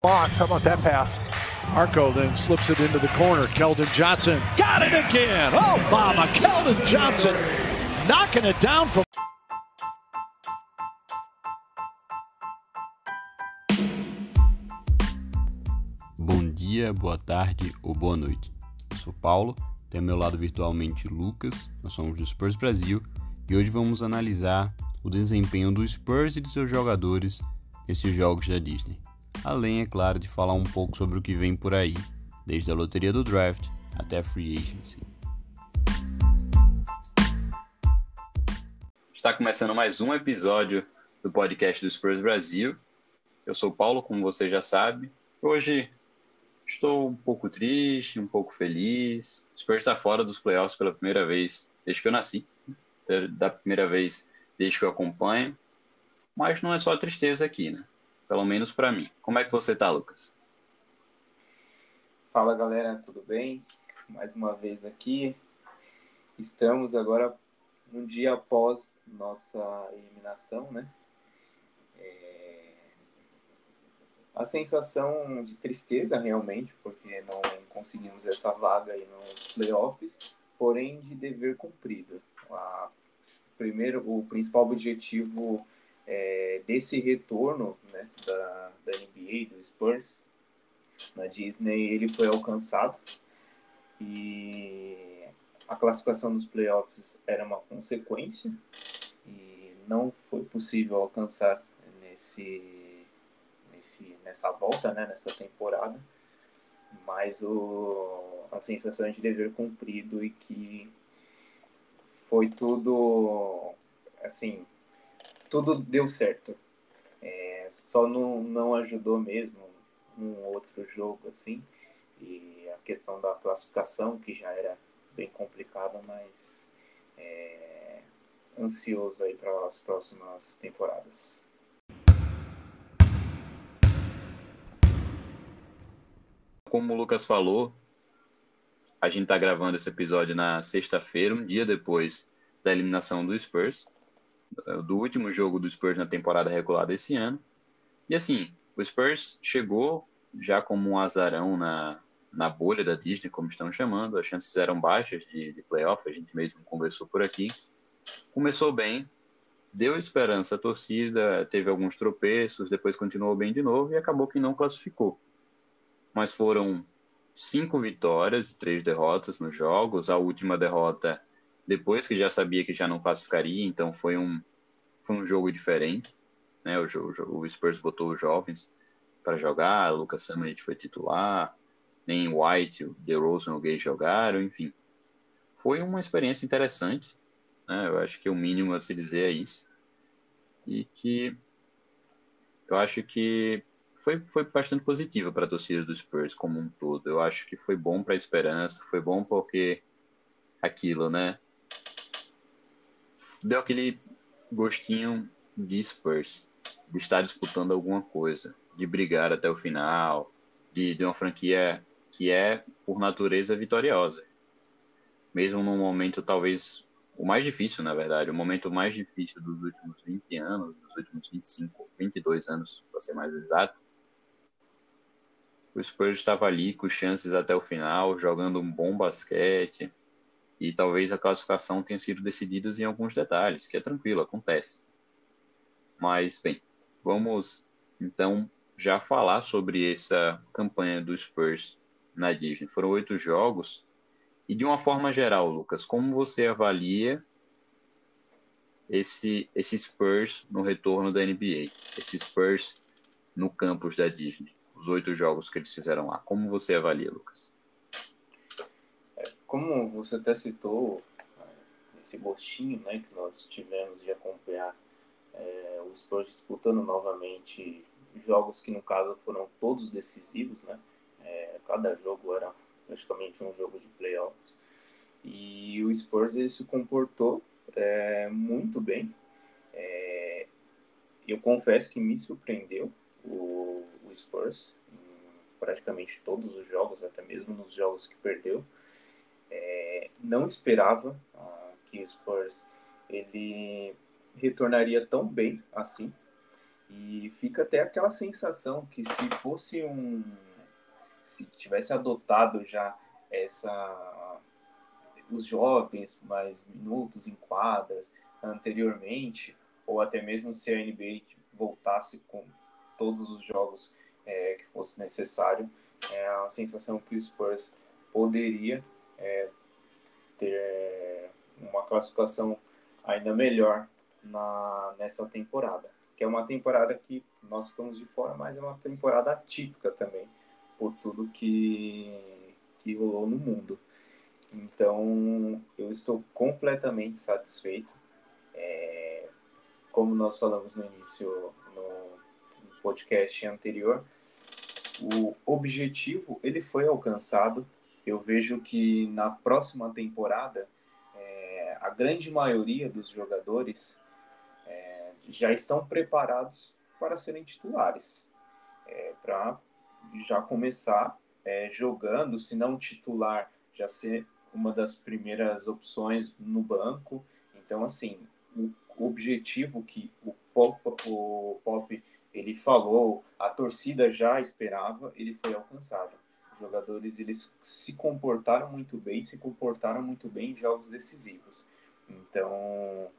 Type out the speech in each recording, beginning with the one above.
Box, how about that pass? Arco then slips it into the corner. Keldon Johnson got it again. Oh, Obama, Keldon Johnson knocking it down from. Bom dia, boa tarde ou boa noite. Eu sou Paulo, tenho ao meu lado virtualmente Lucas, nós somos do Spurs Brasil e hoje vamos analisar o desempenho do Spurs e de seus jogadores nesses jogos da Disney. Além, é claro, de falar um pouco sobre o que vem por aí, desde a loteria do draft até a free agency. Está começando mais um episódio do podcast do Spurs Brasil. Eu sou Paulo, como você já sabe. Hoje estou um pouco triste, um pouco feliz. O Spurs está fora dos playoffs pela primeira vez desde que eu nasci, da primeira vez desde que eu acompanho. Mas não é só tristeza aqui, né? Pelo menos para mim. Como é que você tá, Lucas? Fala galera, tudo bem? Mais uma vez aqui. Estamos agora um dia após nossa eliminação, né? É... A sensação de tristeza realmente, porque não conseguimos essa vaga aí nos playoffs, porém de dever cumprido. A... Primeiro, o principal objetivo é, desse retorno né, da, da NBA, do Spurs, na Disney, ele foi alcançado. E a classificação dos playoffs era uma consequência e não foi possível alcançar nesse, nesse nessa volta, né, nessa temporada, mas o, a sensação de dever cumprido e que foi tudo assim tudo deu certo. É, só não, não ajudou mesmo um outro jogo assim. E a questão da classificação, que já era bem complicada, mas é, ansioso aí para as próximas temporadas. Como o Lucas falou, a gente está gravando esse episódio na sexta-feira, um dia depois da eliminação do Spurs do último jogo do Spurs na temporada regular desse ano. E assim, o Spurs chegou já como um azarão na, na bolha da Disney, como estão chamando. As chances eram baixas de, de playoff, a gente mesmo conversou por aqui. Começou bem, deu esperança à torcida, teve alguns tropeços, depois continuou bem de novo e acabou que não classificou. Mas foram cinco vitórias e três derrotas nos jogos. A última derrota depois que já sabia que já não classificaria, então foi um, foi um jogo diferente. Né? O, o, o Spurs botou os jovens para jogar, Lucas Samanic foi titular, nem White, o DeRozan e o Gay jogaram, enfim. Foi uma experiência interessante, né? eu acho que o mínimo a se dizer é isso. E que eu acho que foi, foi bastante positiva para a torcida do Spurs como um todo. Eu acho que foi bom para a esperança, foi bom porque aquilo, né? Deu aquele gostinho de Spurs, de estar disputando alguma coisa, de brigar até o final, de, de uma franquia que é, por natureza, vitoriosa. Mesmo num momento, talvez, o mais difícil, na verdade, o momento mais difícil dos últimos 20 anos, dos últimos 25, 22 anos, para ser mais exato, o Spurs estava ali com chances até o final, jogando um bom basquete, e talvez a classificação tenha sido decidida em alguns detalhes, que é tranquilo, acontece. Mas, bem, vamos então já falar sobre essa campanha do Spurs na Disney. Foram oito jogos. E de uma forma geral, Lucas, como você avalia esse, esse Spurs no retorno da NBA? Esse Spurs no campus da Disney? Os oito jogos que eles fizeram lá. Como você avalia, Lucas? Como você até citou, esse gostinho né, que nós tivemos de acompanhar é, o Spurs disputando novamente jogos que, no caso, foram todos decisivos, né? É, cada jogo era praticamente um jogo de playoffs. E o Spurs ele se comportou é, muito bem. É, eu confesso que me surpreendeu o, o Spurs em praticamente todos os jogos, até mesmo nos jogos que perdeu. É, não esperava uh, que o Spurs ele retornaria tão bem assim. E fica até aquela sensação que se fosse um. Se tivesse adotado já essa. os jovens mais minutos em quadras anteriormente, ou até mesmo se a NBA voltasse com todos os jogos é, que fosse necessário, é a sensação que o Spurs poderia é, ter uma classificação ainda melhor na, nessa temporada. Que é uma temporada que nós ficamos de fora, mas é uma temporada atípica também, por tudo que, que rolou no mundo. Então, eu estou completamente satisfeito. É, como nós falamos no início, no, no podcast anterior, o objetivo ele foi alcançado. Eu vejo que na próxima temporada é, a grande maioria dos jogadores é, já estão preparados para serem titulares, é, para já começar é, jogando, se não titular, já ser uma das primeiras opções no banco. Então, assim, o objetivo que o Pop, o Pop ele falou, a torcida já esperava, ele foi alcançado. Jogadores eles se comportaram muito bem, se comportaram muito bem em jogos decisivos. Então,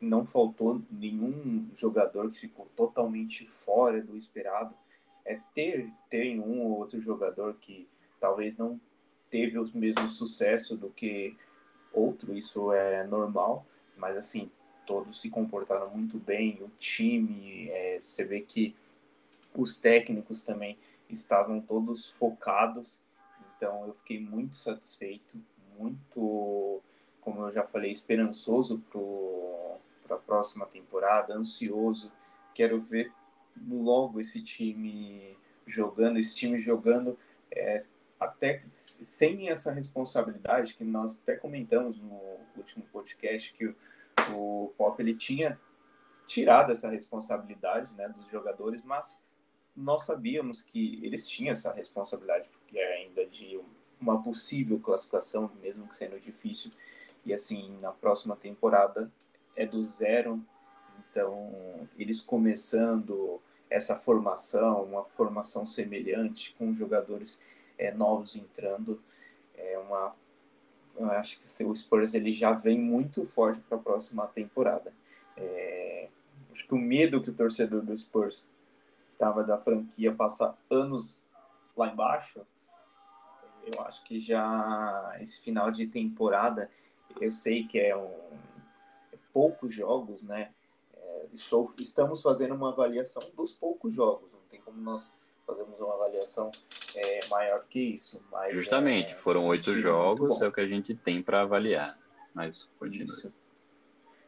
não faltou nenhum jogador que ficou totalmente fora do esperado. É ter tem um ou outro jogador que talvez não teve o mesmo sucesso do que outro, isso é normal, mas assim, todos se comportaram muito bem, o time, é, você vê que os técnicos também estavam todos focados, então eu fiquei muito satisfeito, muito, como eu já falei, esperançoso para a próxima temporada, ansioso, quero ver logo esse time jogando, esse time jogando é, até sem essa responsabilidade que nós até comentamos no último podcast que o o Pop ele tinha tirado essa responsabilidade né, dos jogadores, mas nós sabíamos que eles tinham essa responsabilidade, porque é ainda de uma possível classificação, mesmo que sendo difícil. E assim, na próxima temporada é do zero, então eles começando essa formação, uma formação semelhante, com jogadores é, novos entrando, é uma eu acho que o Spurs ele já vem muito forte para a próxima temporada. É, acho que o medo que o torcedor do Spurs tava da franquia passar anos lá embaixo, eu acho que já esse final de temporada, eu sei que é um é poucos jogos, né? É, estou, estamos fazendo uma avaliação dos poucos jogos, não tem como nós fazemos uma avaliação é, maior que isso. Mas, Justamente, é, foram oito jogos, é o que a gente tem para avaliar. Mas continua. Isso.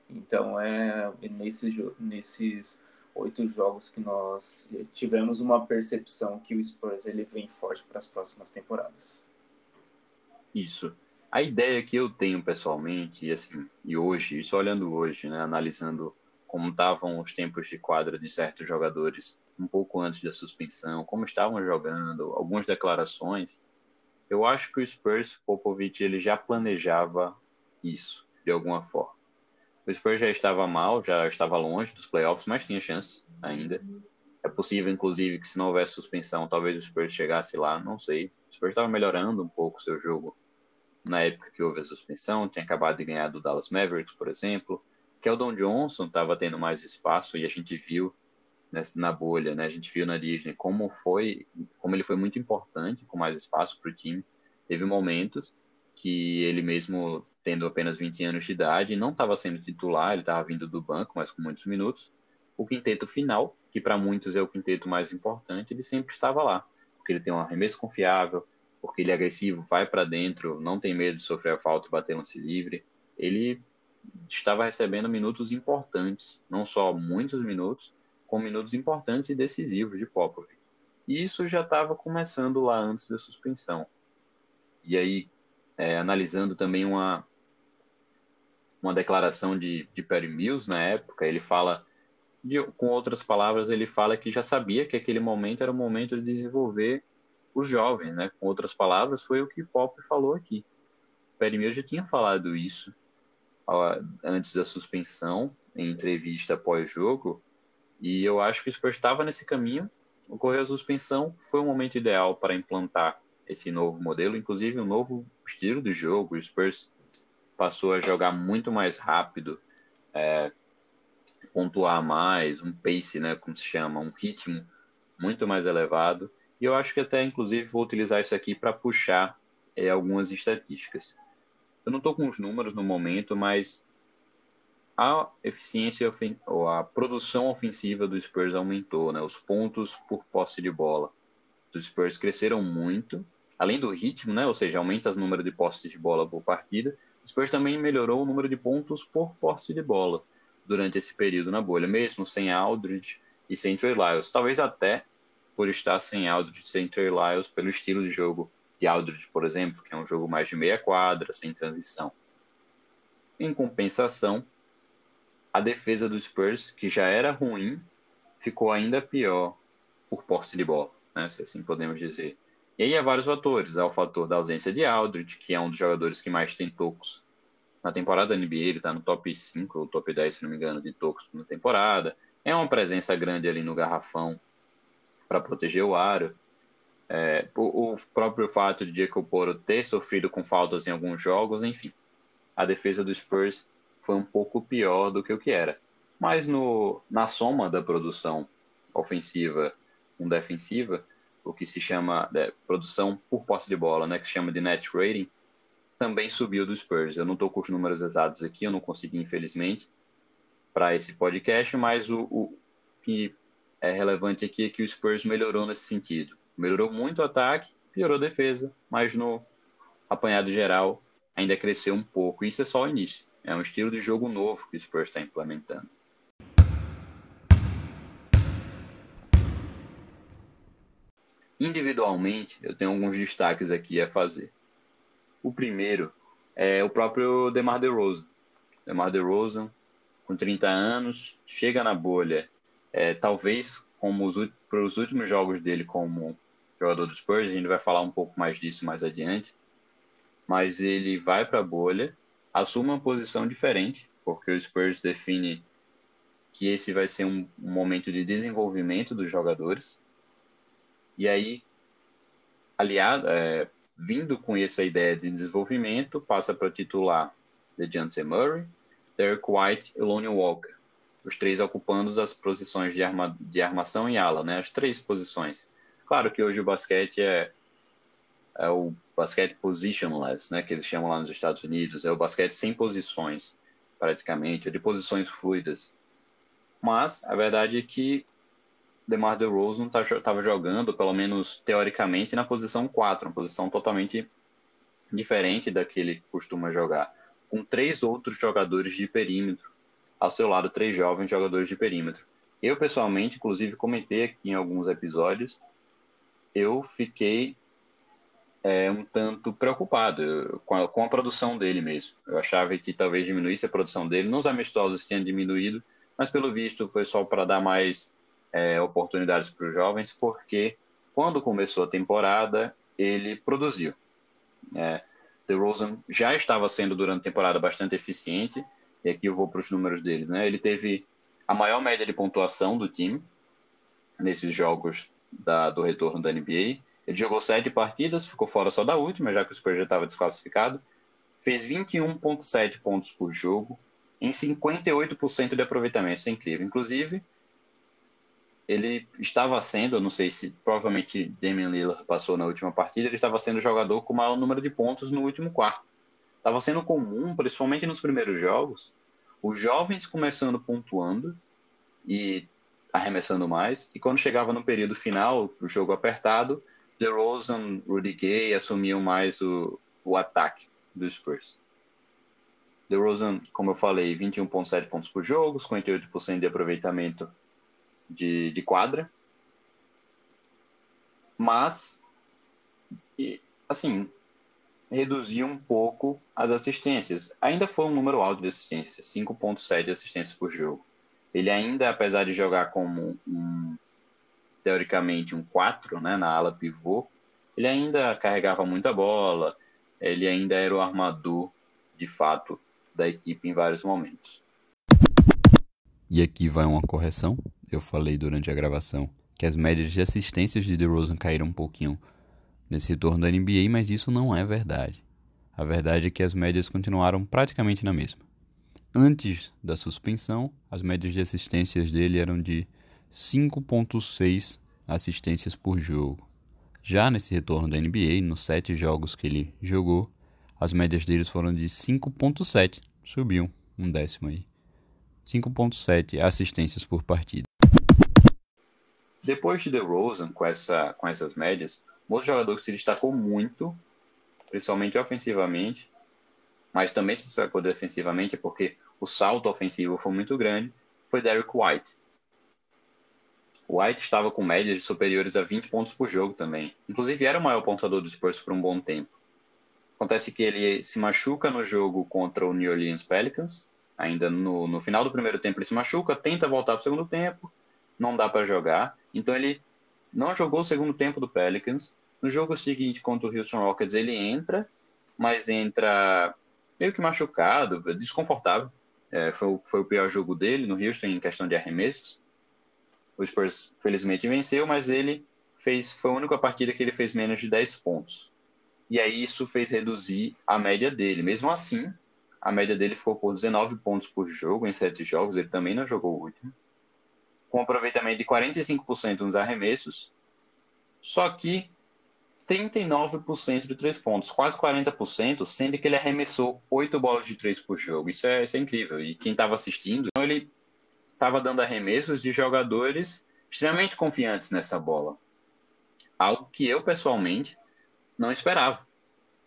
Então, é nesses, nesses oito jogos que nós tivemos uma percepção que o Spurs ele vem forte para as próximas temporadas. Isso. A ideia que eu tenho pessoalmente, e assim, e hoje, isso olhando hoje, né, analisando como estavam os tempos de quadra de certos jogadores um pouco antes da suspensão, como estavam jogando, algumas declarações, eu acho que o Spurs, Popovich, ele já planejava isso, de alguma forma. O Spurs já estava mal, já estava longe dos playoffs, mas tinha chance ainda. É possível, inclusive, que se não houvesse suspensão, talvez o Spurs chegasse lá, não sei. O Spurs estava melhorando um pouco o seu jogo na época que houve a suspensão, tinha acabado de ganhar do Dallas Mavericks, por exemplo. Keldon Johnson estava tendo mais espaço e a gente viu nessa, na bolha, né? A gente viu na Disney como foi, como ele foi muito importante, com mais espaço para o time. Teve momentos que ele mesmo tendo apenas 20 anos de idade, não estava sendo titular, ele estava vindo do banco, mas com muitos minutos. O quinteto final, que para muitos é o quinteto mais importante, ele sempre estava lá, porque ele tem um arremesso confiável, porque ele é agressivo, vai para dentro, não tem medo de sofrer a falta bater lance livre. Ele estava recebendo minutos importantes, não só muitos minutos, com minutos importantes e decisivos de Popovich. E isso já estava começando lá antes da suspensão. E aí, é, analisando também uma, uma declaração de, de Perry Mills na época, ele fala, de, com outras palavras, ele fala que já sabia que aquele momento era o momento de desenvolver os jovens, né? Com outras palavras, foi o que Pop falou aqui. Perry Mills já tinha falado isso antes da suspensão, em entrevista pós-jogo, E eu acho que o Spurs estava nesse caminho, ocorreu a suspensão, foi o momento ideal para implantar esse novo modelo, inclusive um novo estilo de jogo. O Spurs passou a jogar muito mais rápido, é, pontuar mais, um pace, né, como se chama, um ritmo muito mais elevado. E eu acho que até, inclusive, vou utilizar isso aqui para puxar é, algumas estatísticas. Eu não estou com os números no momento, mas a eficiência ou a produção ofensiva do Spurs aumentou, né? Os pontos por posse de bola dos Spurs cresceram muito, além do ritmo, né? Ou seja, aumenta o número de posses de bola por partida. O Spurs também melhorou o número de pontos por posse de bola durante esse período na bolha, mesmo sem Aldridge e sem Trey Lyles. Talvez até por estar sem Aldridge e sem Trey Lyles pelo estilo de jogo de Aldridge, por exemplo, que é um jogo mais de meia quadra, sem transição. Em compensação, a defesa do Spurs, que já era ruim, ficou ainda pior por posse de bola, né, se assim podemos dizer. E aí há vários fatores. Há o fator da ausência de Aldridge, que é um dos jogadores que mais tem tocos na temporada da NBA. Ele está no top 5 ou top 10, se não me engano, de tocos na temporada. É uma presença grande ali no garrafão para proteger o aro. É, o, o, próprio fato de Jacob Poro ter sofrido com faltas em alguns jogos, enfim. A defesa do Spurs foi um pouco pior do que o que era. Mas no, na soma da produção ofensiva com defensiva, o que se chama de produção por posse de bola, né, que se chama de net rating, também subiu do Spurs. Eu não estou com os números exatos aqui, eu não consegui, infelizmente, para esse podcast, mas o, o, que é relevante aqui é que o Spurs melhorou nesse sentido. Melhorou muito o ataque, piorou a defesa, mas no apanhado geral ainda cresceu um pouco. Isso é só o início. É um estilo de jogo novo que o Spurs está implementando. Individualmente, eu tenho alguns destaques aqui a fazer. O primeiro é o próprio DeMar DeRozan. DeMar DeRozan, com 30 anos, chega na bolha. É, talvez, como os, para os últimos jogos dele como jogador dos Spurs, a gente vai falar um pouco mais disso mais adiante, mas ele vai para a bolha assume uma posição diferente, porque o Spurs define que esse vai ser um, um momento de desenvolvimento dos jogadores. E aí, aliado, é, vindo com essa ideia de desenvolvimento, passa para titular DeJounte Murray, Derek White e Lonnie Walker. Os três ocupando as posições de, arma, de armação e ala, né? As três posições. Claro que hoje o basquete é, é o basquete positionless, né, que eles chamam lá nos Estados Unidos, é o basquete sem posições, praticamente, de posições fluidas. Mas a verdade é que DeMar DeRozan estava tá, jogando, pelo menos teoricamente, na posição 4, uma posição totalmente diferente da que ele costuma jogar, com três outros jogadores de perímetro, ao seu lado três jovens jogadores de perímetro. Eu pessoalmente, inclusive, comentei aqui em alguns episódios, eu fiquei é, um tanto preocupado com a, com a, produção dele mesmo. Eu achava que talvez diminuísse a produção dele. Nos amistosos tinha diminuído, mas pelo visto foi só para dar mais é, oportunidades para os jovens, porque quando começou a temporada ele produziu. É, Rosen já estava sendo durante a temporada bastante eficiente, e aqui eu vou para os números dele. Né? Ele teve a maior média de pontuação do time nesses jogos da, do retorno da NBA ele jogou sete partidas, ficou fora só da última, já que o Spurs já estava desclassificado. Fez 21,7 pontos por jogo, em 58% de aproveitamento. Isso é incrível. Inclusive, ele estava sendo, eu não sei se provavelmente Damian Lillard passou na última partida, ele estava sendo o jogador com o maior número de pontos no último quarto. Estava sendo comum, principalmente nos primeiros jogos, os jovens começando pontuando e arremessando mais, e quando chegava no período final, o jogo apertado, DeRozan, Rudy Gay assumiam mais o, o ataque do Spurs. DeRozan, como eu falei, 21,7 pontos por jogo, 58% de aproveitamento de, de quadra. Mas, assim, reduziu um pouco as assistências. Ainda foi um número alto de assistências, 5,7 assistências por jogo. Ele ainda, apesar de jogar como um teoricamente um 4 né, na ala pivô, ele ainda carregava muita bola, ele ainda era o armador, de fato, da equipe em vários momentos. E aqui vai uma correção. Eu falei durante a gravação que as médias de assistências de DeRozan caíram um pouquinho nesse retorno da NBA, mas isso não é verdade. A verdade é que as médias continuaram praticamente na mesma. Antes da suspensão, as médias de assistências dele eram de 5.6 assistências por jogo. Já nesse retorno da NBA, nos sete jogos que ele jogou, as médias deles foram de 5.7, subiu um décimo aí. 5.7 assistências por partida. Depois de DeRozan, com, essa, com essas médias, outro jogador que se destacou muito, principalmente ofensivamente, mas também se destacou defensivamente porque o salto ofensivo foi muito grande, foi Derek White. White estava com médias superiores a 20 pontos por jogo também. Inclusive era o maior pontuador do Spurs por um bom tempo. Acontece que ele se machuca no jogo contra o New Orleans Pelicans. Ainda no, no final do primeiro tempo ele se machuca, tenta voltar para o segundo tempo, não dá para jogar. Então ele não jogou o segundo tempo do Pelicans. No jogo seguinte contra o Houston Rockets ele entra, mas entra meio que machucado, desconfortável. É, foi, foi o pior jogo dele no Houston em questão de arremessos. O Spurs felizmente venceu, mas ele fez foi a única partida que ele fez menos de 10 pontos. E aí isso fez reduzir a média dele. Mesmo assim, a média dele ficou por 19 pontos por jogo em 7 jogos, ele também não jogou o último. Com aproveitamento de 45% nos arremessos, só que 39% de 3 pontos, quase 40%, sendo que ele arremessou 8 bolas de 3 por jogo. Isso é, isso é incrível. E quem estava assistindo, ele estava dando arremessos de jogadores extremamente confiantes nessa bola. Algo que eu, pessoalmente, não esperava.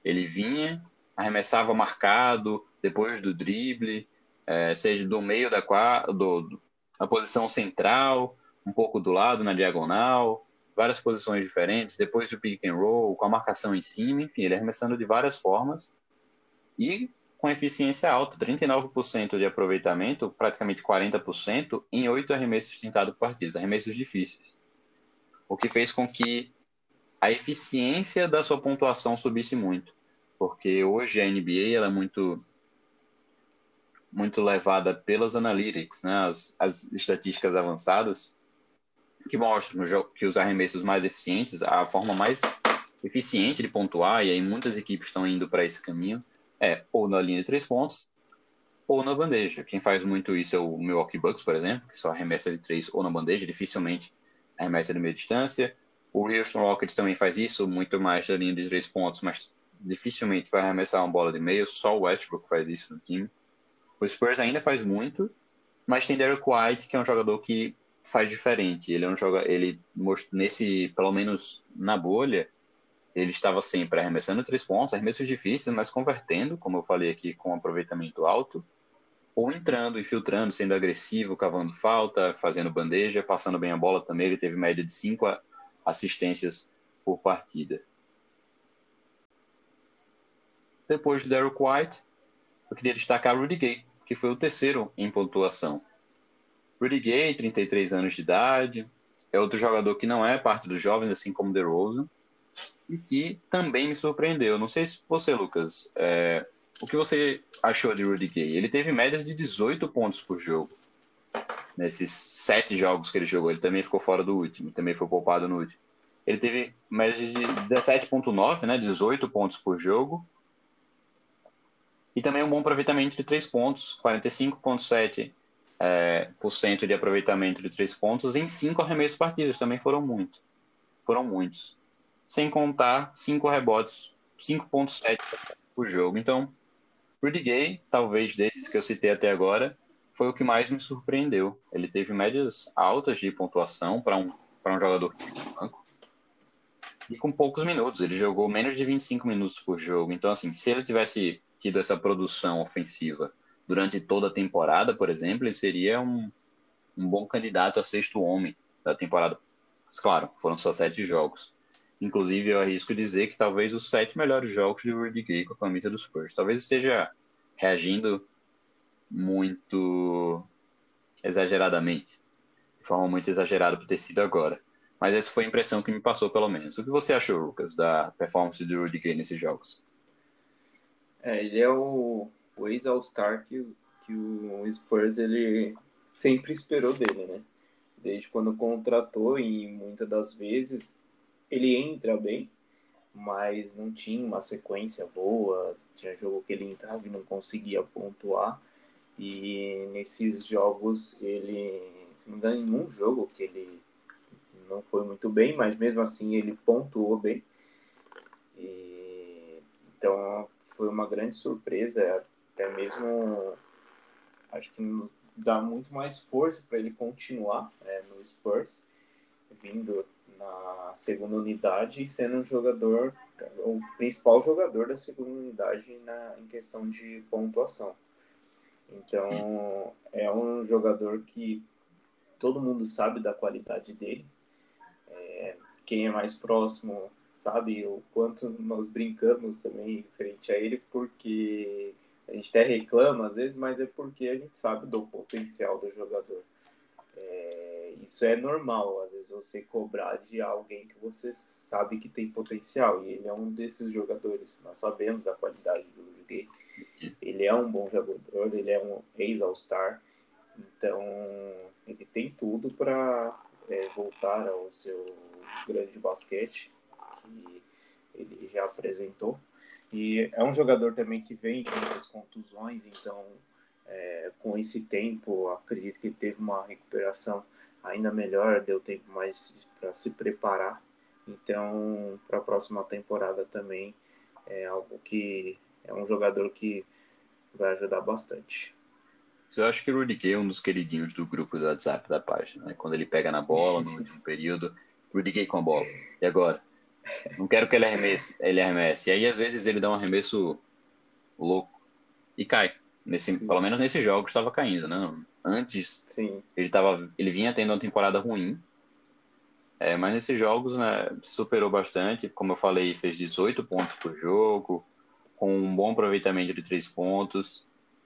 Ele vinha, arremessava marcado, depois do drible, é, seja do meio da quadra, do, da posição central, um pouco do lado, na diagonal, várias posições diferentes, depois do pick and roll, com a marcação em cima, enfim, ele arremessando de várias formas. E com eficiência alta, 39% de aproveitamento, praticamente 40%, em oito arremessos tentados por partida, arremessos difíceis. O que fez com que a eficiência da sua pontuação subisse muito. Porque hoje a NBA ela é muito muito levada pelas analytics, né, as, as estatísticas avançadas, que mostram que os arremessos mais eficientes, a forma mais eficiente de pontuar, e aí muitas equipes estão indo para esse caminho, é ou na linha de três pontos ou na bandeja. Quem faz muito isso é o Milwaukee Bucks, por exemplo, que só arremessa de três ou na bandeja, dificilmente arremessa de meia distância. O Houston Rockets também faz isso, muito mais da linha de três pontos, mas dificilmente vai arremessar uma bola de meio, só o Westbrook faz isso no time. O Spurs ainda faz muito, mas tem Derek White, que é um jogador que faz diferente. Ele é um jogador, ele nesse, pelo menos na bolha, ele estava sempre arremessando três pontos, arremessos difíceis, mas convertendo, como eu falei aqui, com aproveitamento alto, ou entrando, infiltrando, sendo agressivo, cavando falta, fazendo bandeja, passando bem a bola também. Ele teve média de cinco assistências por partida. Depois de Derek White, eu queria destacar Rudy Gay, que foi o terceiro em pontuação. Rudy Gay, 33 anos de idade, é outro jogador que não é parte dos jovens, assim como DeRozan, e que também me surpreendeu. Não sei se você, Lucas, é, o que você achou de Rudy Gay? Ele teve médias de 18 pontos por jogo. Nesses sete jogos que ele jogou, ele também ficou fora do último, também foi poupado no último. Ele teve médias de 17,9, né, 18 pontos por jogo. E também um bom aproveitamento de 3 pontos, 45,7% é, por cento de aproveitamento de 3 pontos em 5 arremessos partidos, também foram muito. Foram muitos sem contar cinco rebotes, 5.7 por jogo. Então, Rudy Gay, talvez desses que eu citei até agora, foi o que mais me surpreendeu. Ele teve médias altas de pontuação para um, para um jogador que no banco. E com poucos minutos, ele jogou menos de 25 minutos por jogo. Então, assim, se ele tivesse tido essa produção ofensiva durante toda a temporada, por exemplo, ele seria um, um bom candidato a sexto homem da temporada. Mas, claro, foram só sete jogos. Inclusive, eu arrisco dizer que talvez os sete melhores jogos de Rudy Gay com a camisa dos Spurs. Talvez esteja reagindo muito exageradamente. De forma muito exagerada por ter sido agora. Mas essa foi a impressão que me passou, pelo menos. O que você achou, Lucas, da performance de Rudy Gay nesses jogos? É, ele é o, o ex-All-Star que, que o Spurs ele sempre esperou dele, né? desde quando contratou e muitas das vezes ele entra bem, mas não tinha uma sequência boa, tinha jogo que ele entrava e não conseguia pontuar. E nesses jogos ele, se não me em um jogo que ele não foi muito bem, mas mesmo assim ele pontuou bem. E, então foi uma grande surpresa, até mesmo acho que dá muito mais força para ele continuar é, no Spurs, vindo na segunda unidade e sendo um jogador, o principal jogador da segunda unidade na, em questão de pontuação. Então, é um jogador que todo mundo sabe da qualidade dele. É, quem é mais próximo sabe o quanto nós brincamos também frente a ele, porque a gente até reclama às vezes, mas é porque a gente sabe do potencial do jogador. É, isso é normal, às vezes você cobrar de alguém que você sabe que tem potencial, e ele é um desses jogadores. Nós sabemos da qualidade do Rudy Ele é um bom jogador, ele é um ex-All-Star, então ele tem tudo para é, voltar ao seu grande basquete ele já apresentou. E é um jogador também que vem de muitas contusões, então é, com esse tempo acredito que teve uma recuperação ainda melhor, deu tempo mais para se preparar. Então, para a próxima temporada também é algo que é um jogador que vai ajudar bastante. Eu acho que o Rudy Gay é um dos queridinhos do grupo do WhatsApp da página, né? Quando ele pega na bola no último período, Rudy Gay com a bola. E agora? Não quero que ele arremesse, ele arremesse. E aí, às vezes, ele dá um arremesso louco e cai. Nesse, pelo menos nesses jogos estava caindo, né? Antes, Sim. ele tava, ele vinha tendo uma temporada ruim. É, mas nesses jogos, né, superou bastante. Como eu falei, fez 18 pontos por jogo, com um bom aproveitamento de três pontos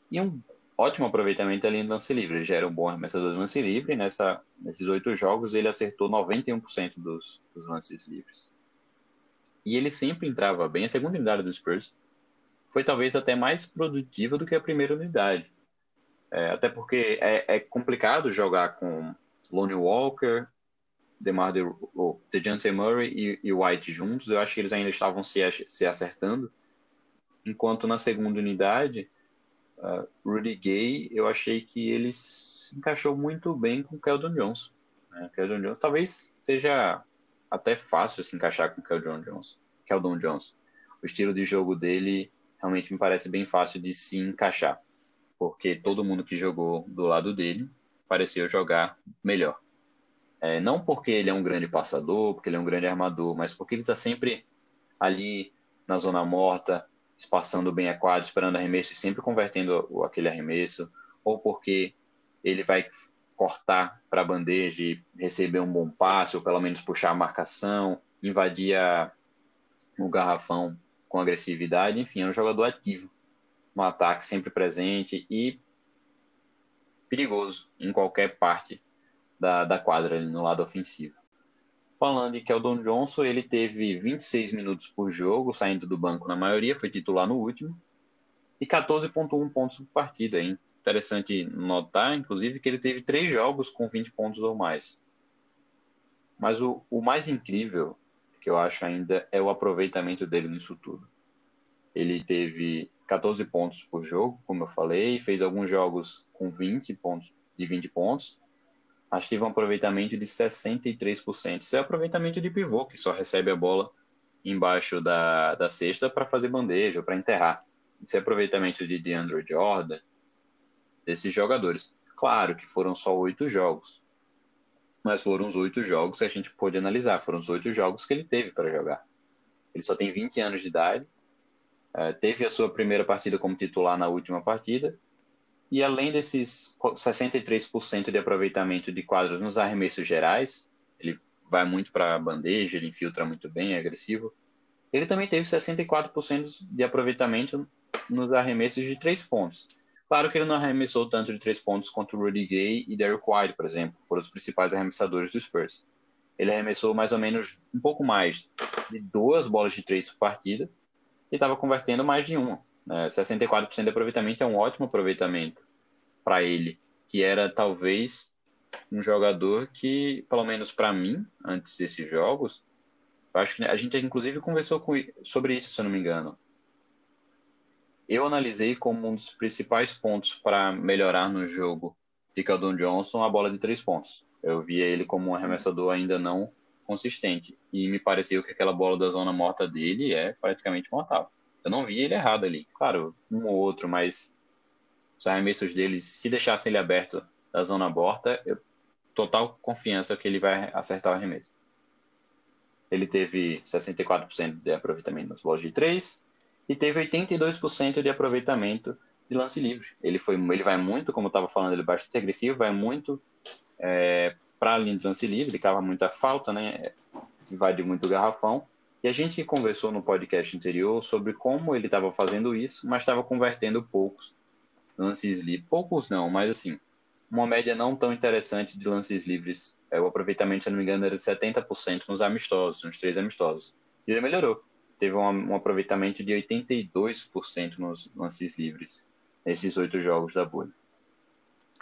e um ótimo aproveitamento ali no lance livre. Ele já era um bom arremessador de lance livre. Nessa, nesses oito jogos, ele acertou 91% dos, dos lances livres. E ele sempre entrava bem. A segunda unidade do Spurs foi talvez até mais produtiva do que a primeira unidade. É, até porque é, é, complicado jogar com Lonnie Walker, DeMar de, oh, DeJounte Murray e, e, White juntos. Eu acho que eles ainda estavam se, se acertando. Enquanto na segunda unidade, uh, Rudy Gay, eu achei que ele se encaixou muito bem com Keldon Johnson. Né? Keldon Johnson talvez seja até fácil se encaixar com o Keldon Johnson. Keldon Johnson. O estilo de jogo dele realmente me parece bem fácil de se encaixar, porque todo mundo que jogou do lado dele pareceu jogar melhor. É, não porque ele é um grande passador, porque ele é um grande armador, mas porque ele está sempre ali na zona morta, espaçando bem a quadra, esperando arremesso e sempre convertendo aquele arremesso, ou porque ele vai cortar para a bandeja e receber um bom passe, ou pelo menos puxar a marcação, invadir o garrafão com agressividade. Enfim, é um jogador ativo no ataque, sempre presente e perigoso em qualquer parte da, da quadra, ali no lado ofensivo. Falando de Keldon Johnson, ele teve 26 minutos por jogo, saindo do banco na maioria, foi titular no último, e 14,1 pontos por partida. Hein? Interessante notar, inclusive, que ele teve três jogos com 20 pontos ou mais. Mas o, o mais incrível, que eu acho ainda, é o aproveitamento dele nisso tudo. Ele teve 14 pontos por jogo, como eu falei, fez alguns jogos com 20 pontos, de 20 pontos, mas teve um aproveitamento de 63%. Isso é aproveitamento de pivô, que só recebe a bola embaixo da, da cesta para fazer bandeja para enterrar. Isso é aproveitamento de DeAndre Jordan, desses jogadores. Claro que foram só oito jogos, mas foram os oito jogos que a gente pôde analisar. Foram os oito jogos que ele teve para jogar. Ele só tem 20 anos de idade, é, teve a sua primeira partida como titular na última partida, e além desses 63% de aproveitamento de quadros nos arremessos gerais, ele vai muito para a bandeja, ele infiltra muito bem, é agressivo. Ele também teve 64% de aproveitamento nos arremessos de três pontos. Claro que ele não arremessou tanto de três pontos quanto Rudy Gay e Derrick White, por exemplo, foram os principais arremessadores do Spurs. Ele arremessou mais ou menos um pouco mais de duas bolas de três por partida e estava convertendo mais de uma. Né? 64% de aproveitamento é um ótimo aproveitamento para ele, que era talvez um jogador que, pelo menos para mim, antes desses jogos, acho que a gente inclusive conversou com, sobre isso, se eu não me engano. Eu analisei como um dos principais pontos para melhorar no jogo de Keldon Johnson a bola de três pontos. Eu via ele como um arremessador ainda não consistente. E me pareceu que aquela bola da zona morta dele é praticamente mortal. Eu não vi ele errado ali. Claro, um ou outro, mas os arremessos dele, se deixassem ele aberto da zona morta, eu total confiança que ele vai acertar o arremesso. Ele teve 64% de aproveitamento nas bolas de 3 e teve 82% de aproveitamento de lance livre. Ele foi, ele vai muito, como eu estava falando, ele é bastante agressivo, vai muito é, para a linha de lance livre, ele cava muita falta, né? Invade muito o garrafão. E a gente conversou no podcast anterior sobre como ele estava fazendo isso, mas estava convertendo poucos lances livres. Poucos não, mas assim, uma média não tão interessante de lances livres. É, o aproveitamento, se não me engano, era de 70% nos amistosos, nos três amistosos. E ele melhorou. Teve um, um aproveitamento de 82% nos lances livres nesses oito jogos da bolha.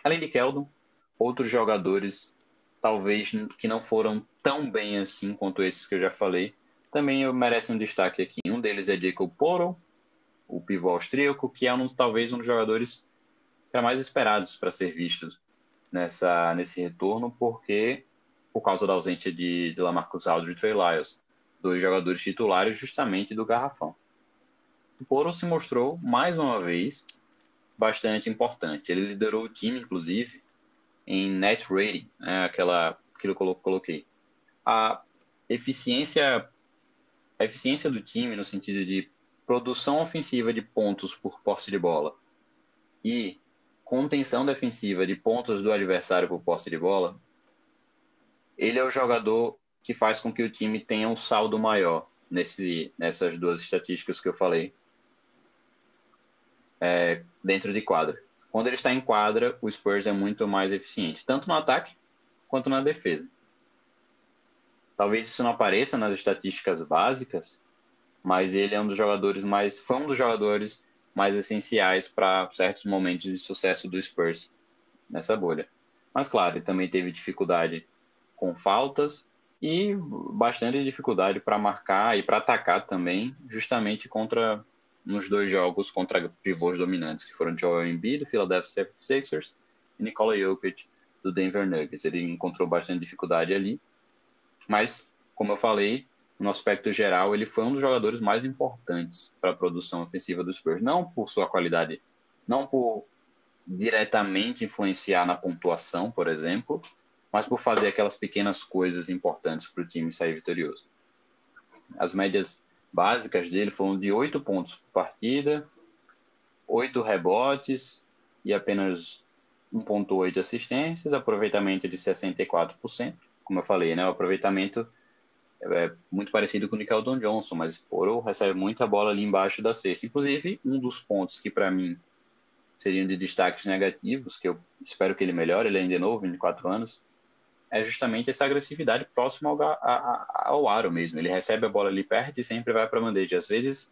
Além de Keldon, outros jogadores, talvez que não foram tão bem assim quanto esses que eu já falei, também merecem um destaque aqui. Um deles é Jacob Poro, o pivô austríaco, que é um, talvez um dos jogadores mais esperados para ser vistos nessa, nesse retorno, porque por causa da ausência de, de Lamarcus Aldridge e Trey Lyles, dois jogadores titulares justamente do garrafão. O Poro se mostrou, mais uma vez, bastante importante. Ele liderou o time, inclusive, em net rating, né, aquela que eu coloquei. A eficiência, a eficiência do time no sentido de produção ofensiva de pontos por posse de bola e contenção defensiva de pontos do adversário por posse de bola, ele é o jogador que faz com que o time tenha um saldo maior nesse, nessas duas estatísticas que eu falei é, dentro de quadra. Quando ele está em quadra, o Spurs é muito mais eficiente, tanto no ataque quanto na defesa. Talvez isso não apareça nas estatísticas básicas, mas ele é um dos jogadores mais, foi um dos jogadores mais essenciais para certos momentos de sucesso do Spurs nessa bolha. Mas claro, ele também teve dificuldade com faltas e bastante dificuldade para marcar e para atacar também, justamente contra nos dois jogos contra pivôs dominantes, que foram Joel Embiid, do Philadelphia 76ers, e Nikola Jokic, do Denver Nuggets. Ele encontrou bastante dificuldade ali, mas, como eu falei, no aspecto geral, ele foi um dos jogadores mais importantes para a produção ofensiva dos Spurs. Não por sua qualidade, não por diretamente influenciar na pontuação, por exemplo, mas por fazer aquelas pequenas coisas importantes para o time sair vitorioso. As médias básicas dele foram de 8 pontos por partida, 8 rebotes e apenas 1.8 assistências, aproveitamento de 64%. Como eu falei, né, o aproveitamento é muito parecido com o Nickeldon Johnson, mas Poro recebe muita bola ali embaixo da cesta. Inclusive, um dos pontos que para mim seriam de destaques negativos, que eu espero que ele melhore, ele ainda é novo, 24 anos, é justamente essa agressividade próxima ao, a, ao aro mesmo. Ele recebe a bola ali perto e sempre vai para a bandeja. Às vezes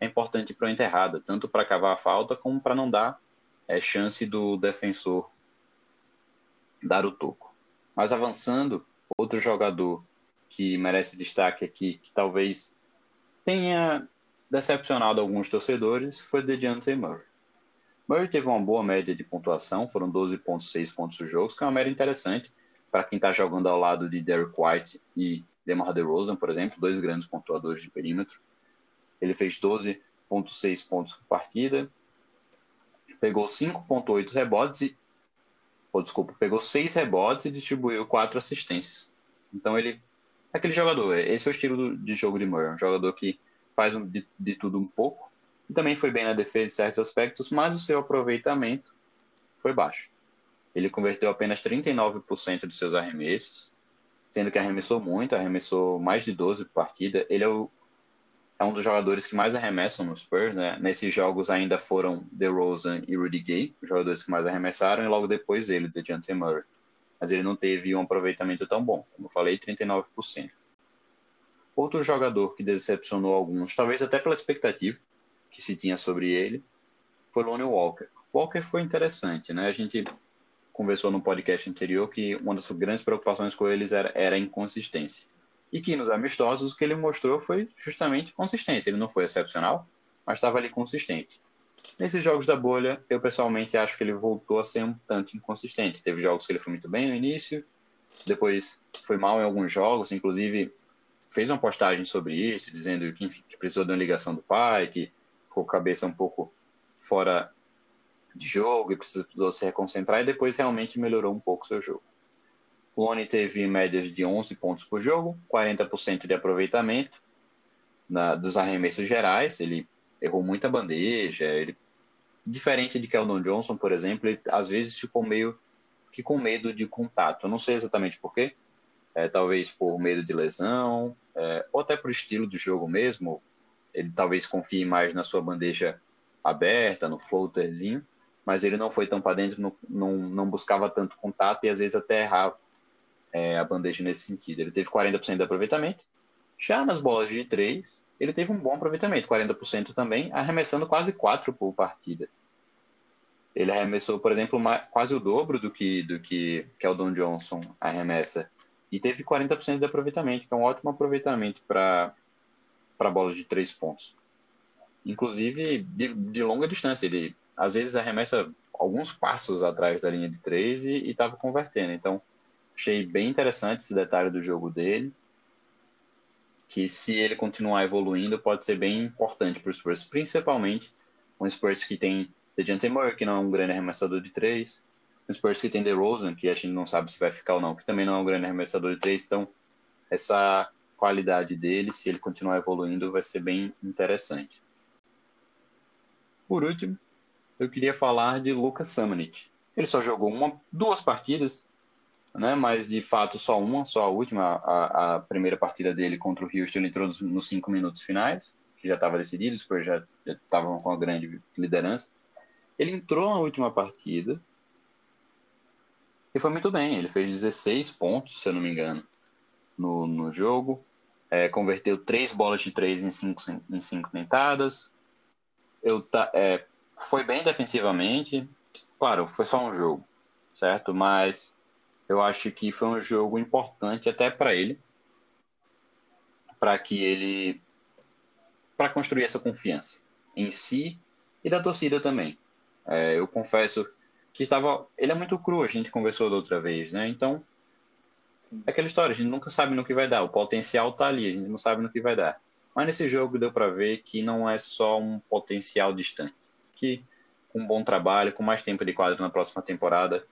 é importante para a enterrada, tanto para cavar a falta como para não dar é, chance do defensor dar o toco. Mas avançando, outro jogador que merece destaque aqui, que talvez tenha decepcionado alguns torcedores, foi DeJounte Murray. Murray teve uma boa média de pontuação, foram 12,6 pontos por jogo, que é uma média interessante, para quem está jogando ao lado de Derek White e DeMar DeRozan, por exemplo, dois grandes pontuadores de perímetro. Ele fez 12,6 pontos por partida, pegou 5,8 rebotes e. Oh, desculpa, pegou 6 rebotes e distribuiu 4 assistências. Então ele é aquele jogador, esse é o estilo de jogo de Murray, um jogador que faz um, de, de tudo um pouco, e também foi bem na defesa em certos aspectos, mas o seu aproveitamento foi baixo. Ele converteu apenas 39% dos seus arremessos, sendo que arremessou muito, arremessou mais de 12 por partida. Ele é, o, é um dos jogadores que mais arremessam no Spurs, né? Nesses jogos ainda foram DeRozan e Rudy Gay, os jogadores que mais arremessaram, e logo depois ele, DeJounte Murray. Mas ele não teve um aproveitamento tão bom, como eu falei, 39%. Outro jogador que decepcionou alguns, talvez até pela expectativa que se tinha sobre ele, foi Lonnie Walker. Walker foi interessante, né? A gente conversou no podcast anterior que uma das grandes preocupações com eles era, era a inconsistência. E que nos amistosos o que ele mostrou foi justamente consistência. Ele não foi excepcional, mas estava ali consistente. Nesses jogos da bolha, eu pessoalmente acho que ele voltou a ser um tanto inconsistente. Teve jogos que ele foi muito bem no início, depois foi mal em alguns jogos, inclusive fez uma postagem sobre isso, dizendo que, enfim, que precisou de uma ligação do pai, que ficou com a cabeça um pouco fora de jogo e precisou se reconcentrar, e depois realmente melhorou um pouco seu jogo. O Lone teve médias de 11 pontos por jogo, 40% de aproveitamento na, dos arremessos gerais, ele errou muita bandeja, ele diferente de Keldon Johnson, por exemplo, ele às vezes ficou meio que com medo de contato. Eu não sei exatamente por quê, é, talvez por medo de lesão, é, ou até por estilo de jogo mesmo. Ele talvez confie mais na sua bandeja aberta, no floaterzinho, mas ele não foi tão para dentro, não, não, não, buscava tanto contato e às vezes até errava é, a bandeja nesse sentido. Ele teve 40% de aproveitamento. Já nas bolas de três, ele teve um bom aproveitamento, 40% também, arremessando quase 4 por partida. Ele arremessou, por exemplo, quase o dobro do que do que Keldon Johnson arremessa e teve 40% de aproveitamento, que é um ótimo aproveitamento para para bolas de três pontos. Inclusive de, de, longa distância, ele às vezes arremessa alguns passos atrás da linha de três e estava convertendo. Então achei bem interessante esse detalhe do jogo dele que se ele continuar evoluindo pode ser bem importante para os Spurs, principalmente um Spurs que tem DeJounte Murray, que não é um grande arremessador de três, um Spurs que tem DeRozan, que a gente não sabe se vai ficar ou não, que também não é um grande arremessador de três, então essa qualidade dele, se ele continuar evoluindo, vai ser bem interessante. Por último, eu queria falar de Lucas Samanit. Ele só jogou uma, duas partidas, né? Mas de fato só uma, só a última, a, a primeira partida dele contra o Houston ele entrou nos, nos cinco minutos finais, que já estava decidido, os Spurs já estavam com a grande liderança. Ele entrou na última partida e foi muito bem. Ele fez 16 pontos, se eu não me engano, no, no jogo. É, converteu três bolas de três em cinco, em cinco tentadas. Eu, é, foi bem defensivamente. Claro, foi só um jogo, certo? Mas eu acho que foi um jogo importante até para ele, para que ele para construir essa confiança em si e da torcida também. É, eu confesso que estava ele é muito cru, a gente conversou da outra vez, né? Então é aquela história, a gente nunca sabe no que vai dar, o potencial tá ali, a gente não sabe no que vai dar. Mas nesse jogo deu para ver que não é só um potencial distante, que com um bom trabalho, com mais tempo de quadro na próxima temporada,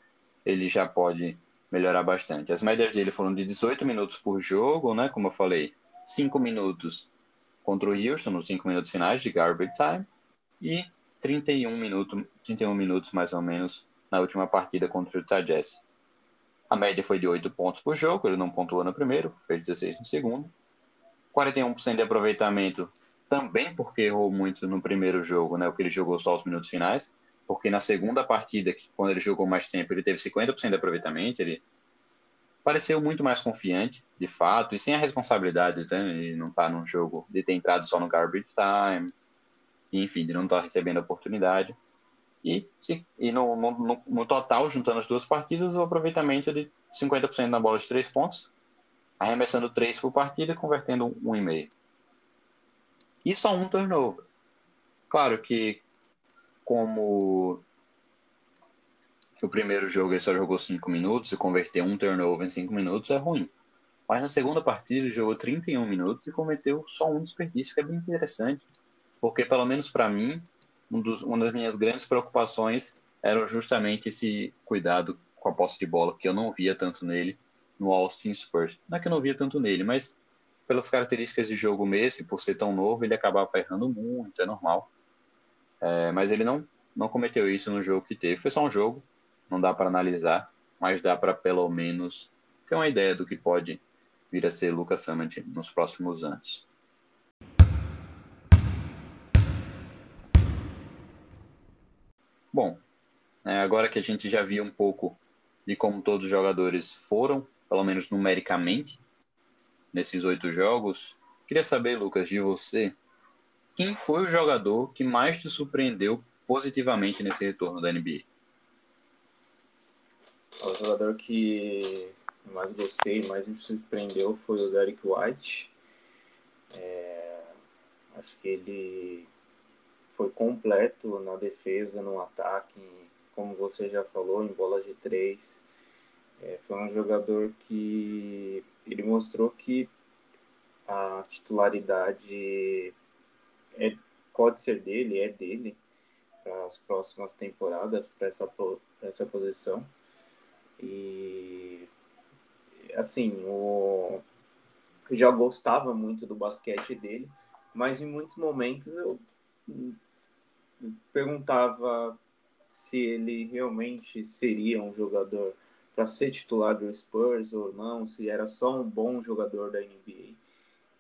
ele já pode melhorar bastante. As médias dele foram de 18 minutos por jogo, né? Como eu falei, 5 minutos contra o Houston, nos 5 minutos finais de garbage time, e 31 minutos, 31 minutos mais ou menos na última partida contra o Utah Jazz. A média foi de 8 pontos por jogo, ele não pontuou no primeiro, fez 16 no segundo. 41% de aproveitamento também porque errou muito no primeiro jogo, né? O que ele jogou só os minutos finais porque na segunda partida, que quando ele jogou mais tempo, ele teve 50% de aproveitamento, ele pareceu muito mais confiante, de fato, e sem a responsabilidade né, de não estar tá num jogo, de ter entrado só no garbage time, enfim, de não estar tá recebendo oportunidade. E, e no, no, no, total, juntando as duas partidas, o aproveitamento de 50% na bola de três pontos, arremessando três por partida, convertendo um e meio. E só um turnover. Claro que como o primeiro jogo ele só jogou 5 minutos e converteu um turnover em 5 minutos é ruim. Mas na segunda partida ele jogou 31 minutos e cometeu só um desperdício, que é bem interessante. Porque, pelo menos para mim, um dos, uma das minhas grandes preocupações era justamente esse cuidado com a posse de bola, que eu não via tanto nele no Austin Spurs. Não é que eu não via tanto nele, mas pelas características de jogo mesmo, e por ser tão novo, ele acabava errando muito, é normal. É, mas ele não, não cometeu isso no jogo que teve. Foi só um jogo, não dá para analisar, mas dá para pelo menos ter uma ideia do que pode vir a ser Lucas Hammond nos próximos anos. Bom, é, agora que a gente já viu um pouco de como todos os jogadores foram, pelo menos numericamente, nesses oito jogos, queria saber, Lucas, de você, quem foi o jogador que mais te surpreendeu positivamente nesse retorno da NBA? O jogador que mais gostei, mais me surpreendeu foi o Derek White. É, acho que ele foi completo na defesa, no ataque, como você já falou, em bola de três. É, foi um jogador que ele mostrou que a titularidade é, pode ser dele, é dele para as próximas temporadas, para essa, essa posição. E assim, o, eu já gostava muito do basquete dele, mas em muitos momentos eu perguntava se ele realmente seria um jogador para ser titular do Spurs ou não, se era só um bom jogador da NBA.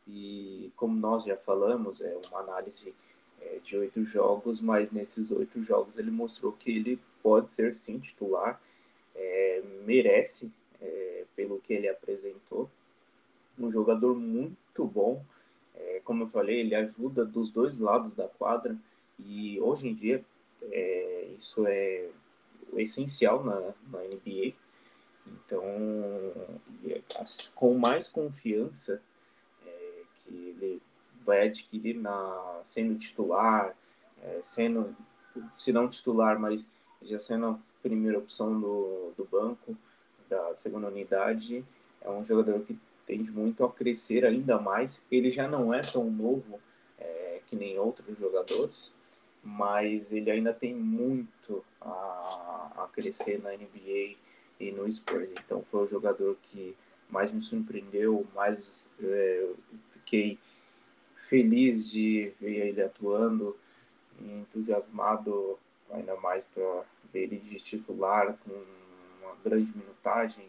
E como nós já falamos, é uma análise é, de oito jogos, mas nesses oito jogos ele mostrou que ele pode ser sim titular, é, merece é, pelo que ele apresentou. Um jogador muito bom, é, como eu falei, ele ajuda dos dois lados da quadra e hoje em dia é, isso é essencial na, na NBA. Então, com mais confiança é, que ele vai adquirir na, sendo titular, é, sendo, se não titular, mas já sendo a primeira opção do, do banco, da segunda unidade, é um jogador que tende muito a crescer ainda mais. Ele já não é tão novo é, que nem outros jogadores, mas ele ainda tem muito a, a crescer na NBA e no Spurs. Então foi o jogador que mais me surpreendeu, mais é, fiquei feliz de ver ele atuando, entusiasmado ainda mais para ver ele de titular com uma grande minutagem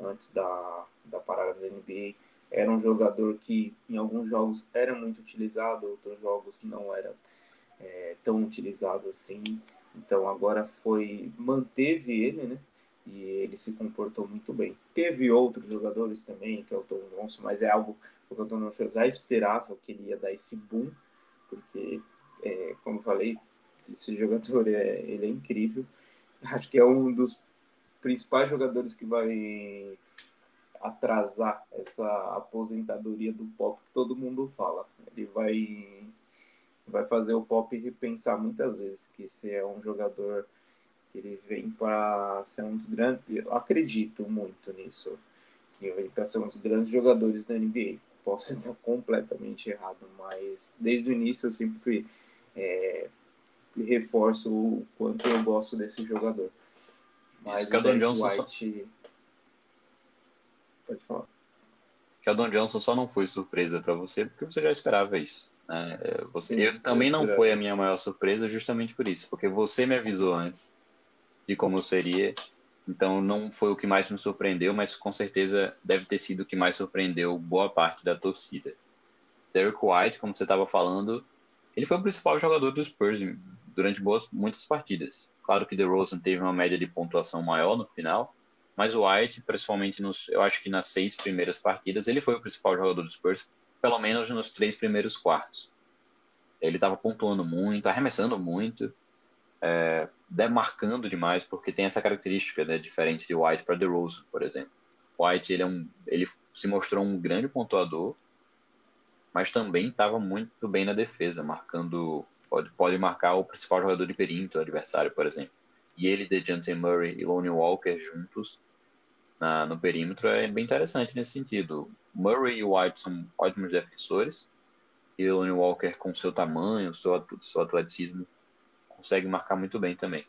antes da, da parada da NBA. Era um jogador que em alguns jogos era muito utilizado, outros jogos não era é, tão utilizado assim. Então agora foi manteve ele, né? E ele se comportou muito bem. Teve outros jogadores também, que é o Tom Johnson, mas é algo que o Tom Johnson já esperava que ele ia dar esse boom, porque, é, como falei, esse jogador é, ele é incrível. Acho que é um dos principais jogadores que vai atrasar essa aposentadoria do pop que todo mundo fala. Ele vai vai fazer o pop repensar muitas vezes que esse é um jogador que ele vem para ser um dos grandes, eu acredito muito nisso, que ele vem para ser um dos grandes jogadores da NBA. Posso estar completamente errado, mas desde o início eu sempre fui é, reforço o quanto eu gosto desse jogador. Mas Isso, o Keldon Johnson White... só... Pode falar. Keldon Johnson só não foi surpresa para você porque você já esperava isso. Né? É, você, Sim, eu também não foi a minha maior surpresa justamente por isso, porque você me avisou antes de como seria. Então não foi o que mais me surpreendeu, mas com certeza deve ter sido o que mais surpreendeu boa parte da torcida. Derek White, como você estava falando, ele foi o principal jogador dos Spurs durante boas, muitas partidas. Claro que DeRozan teve uma média de pontuação maior no final, mas o White, principalmente nos, eu acho que nas seis primeiras partidas, ele foi o principal jogador dos Spurs, pelo menos nos três primeiros quartos. Ele estava pontuando muito, arremessando muito, é, demarcando demais, porque tem essa característica né, diferente de White para DeRozan, por exemplo. White ele, é um, ele se mostrou um grande pontuador, mas também estava muito bem na defesa, marcando pode, pode marcar o principal jogador de perímetro, adversário, por exemplo. E ele, DeJounte Murray e Lonnie Walker juntos na, no perímetro é bem interessante nesse sentido. Murray e White são ótimos defensores, e Lonnie Walker, com seu tamanho, seu, seu atleticismo, consegue marcar muito bem também.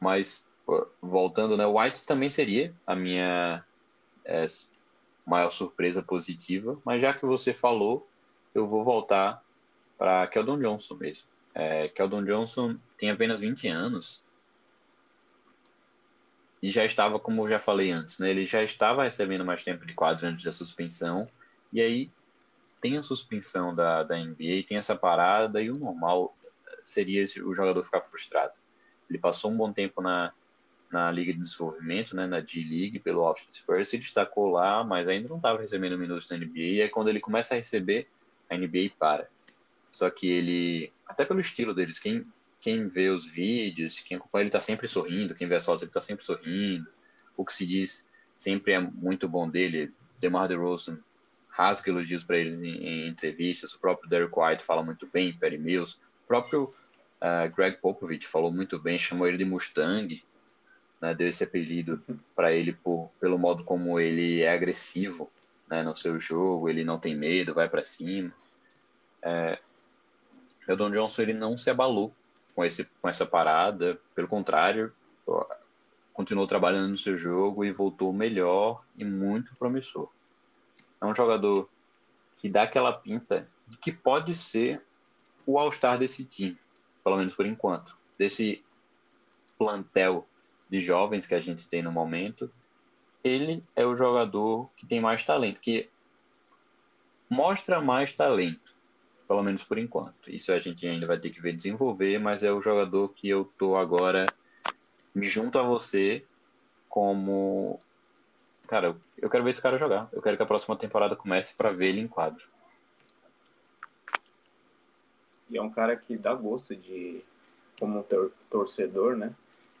Mas, voltando, né, White também seria a minha é, maior surpresa positiva, mas já que você falou, eu vou voltar para Keldon Johnson mesmo. É, Keldon Johnson tem apenas 20 anos e já estava, como eu já falei antes, né, ele já estava recebendo mais tempo de quadro antes da suspensão, e aí tem a suspensão da, da NBA, tem essa parada, e o normal seria o jogador ficar frustrado. Ele passou um bom tempo na, na Liga de Desenvolvimento, né, na D-League, pelo Austin Spurs, se destacou lá, mas ainda não estava recebendo minutos na NBA, e é quando ele começa a receber, a NBA para. Só que ele, até pelo estilo deles, quem, quem vê os vídeos, quem acompanha, ele está sempre sorrindo, quem vê as fotos, ele está sempre sorrindo. O que se diz sempre é muito bom dele. DeMar DeRozan rasga elogios para ele em, em, entrevistas. O próprio Derek White fala muito bem, Perry Mills. O próprio uh, Greg Popovich falou muito bem, chamou ele de Mustang, né, deu esse apelido para ele por, pelo modo como ele é agressivo né, no seu jogo, ele não tem medo, vai para cima. É, o Don Johnson ele não se abalou com, esse, com essa parada, pelo contrário, continuou trabalhando no seu jogo e voltou melhor e muito promissor. É um jogador que dá aquela pinta de que pode ser o All-Star desse time, pelo menos por enquanto. Desse plantel de jovens que a gente tem no momento, ele é o jogador que tem mais talento, que mostra mais talento, pelo menos por enquanto. Isso a gente ainda vai ter que ver desenvolver, mas é o jogador que eu tô agora me junto a você como Cara, eu quero ver esse cara jogar. Eu quero que a próxima temporada comece para ver ele em quadro. E é um cara que dá gosto de, como tor torcedor, né?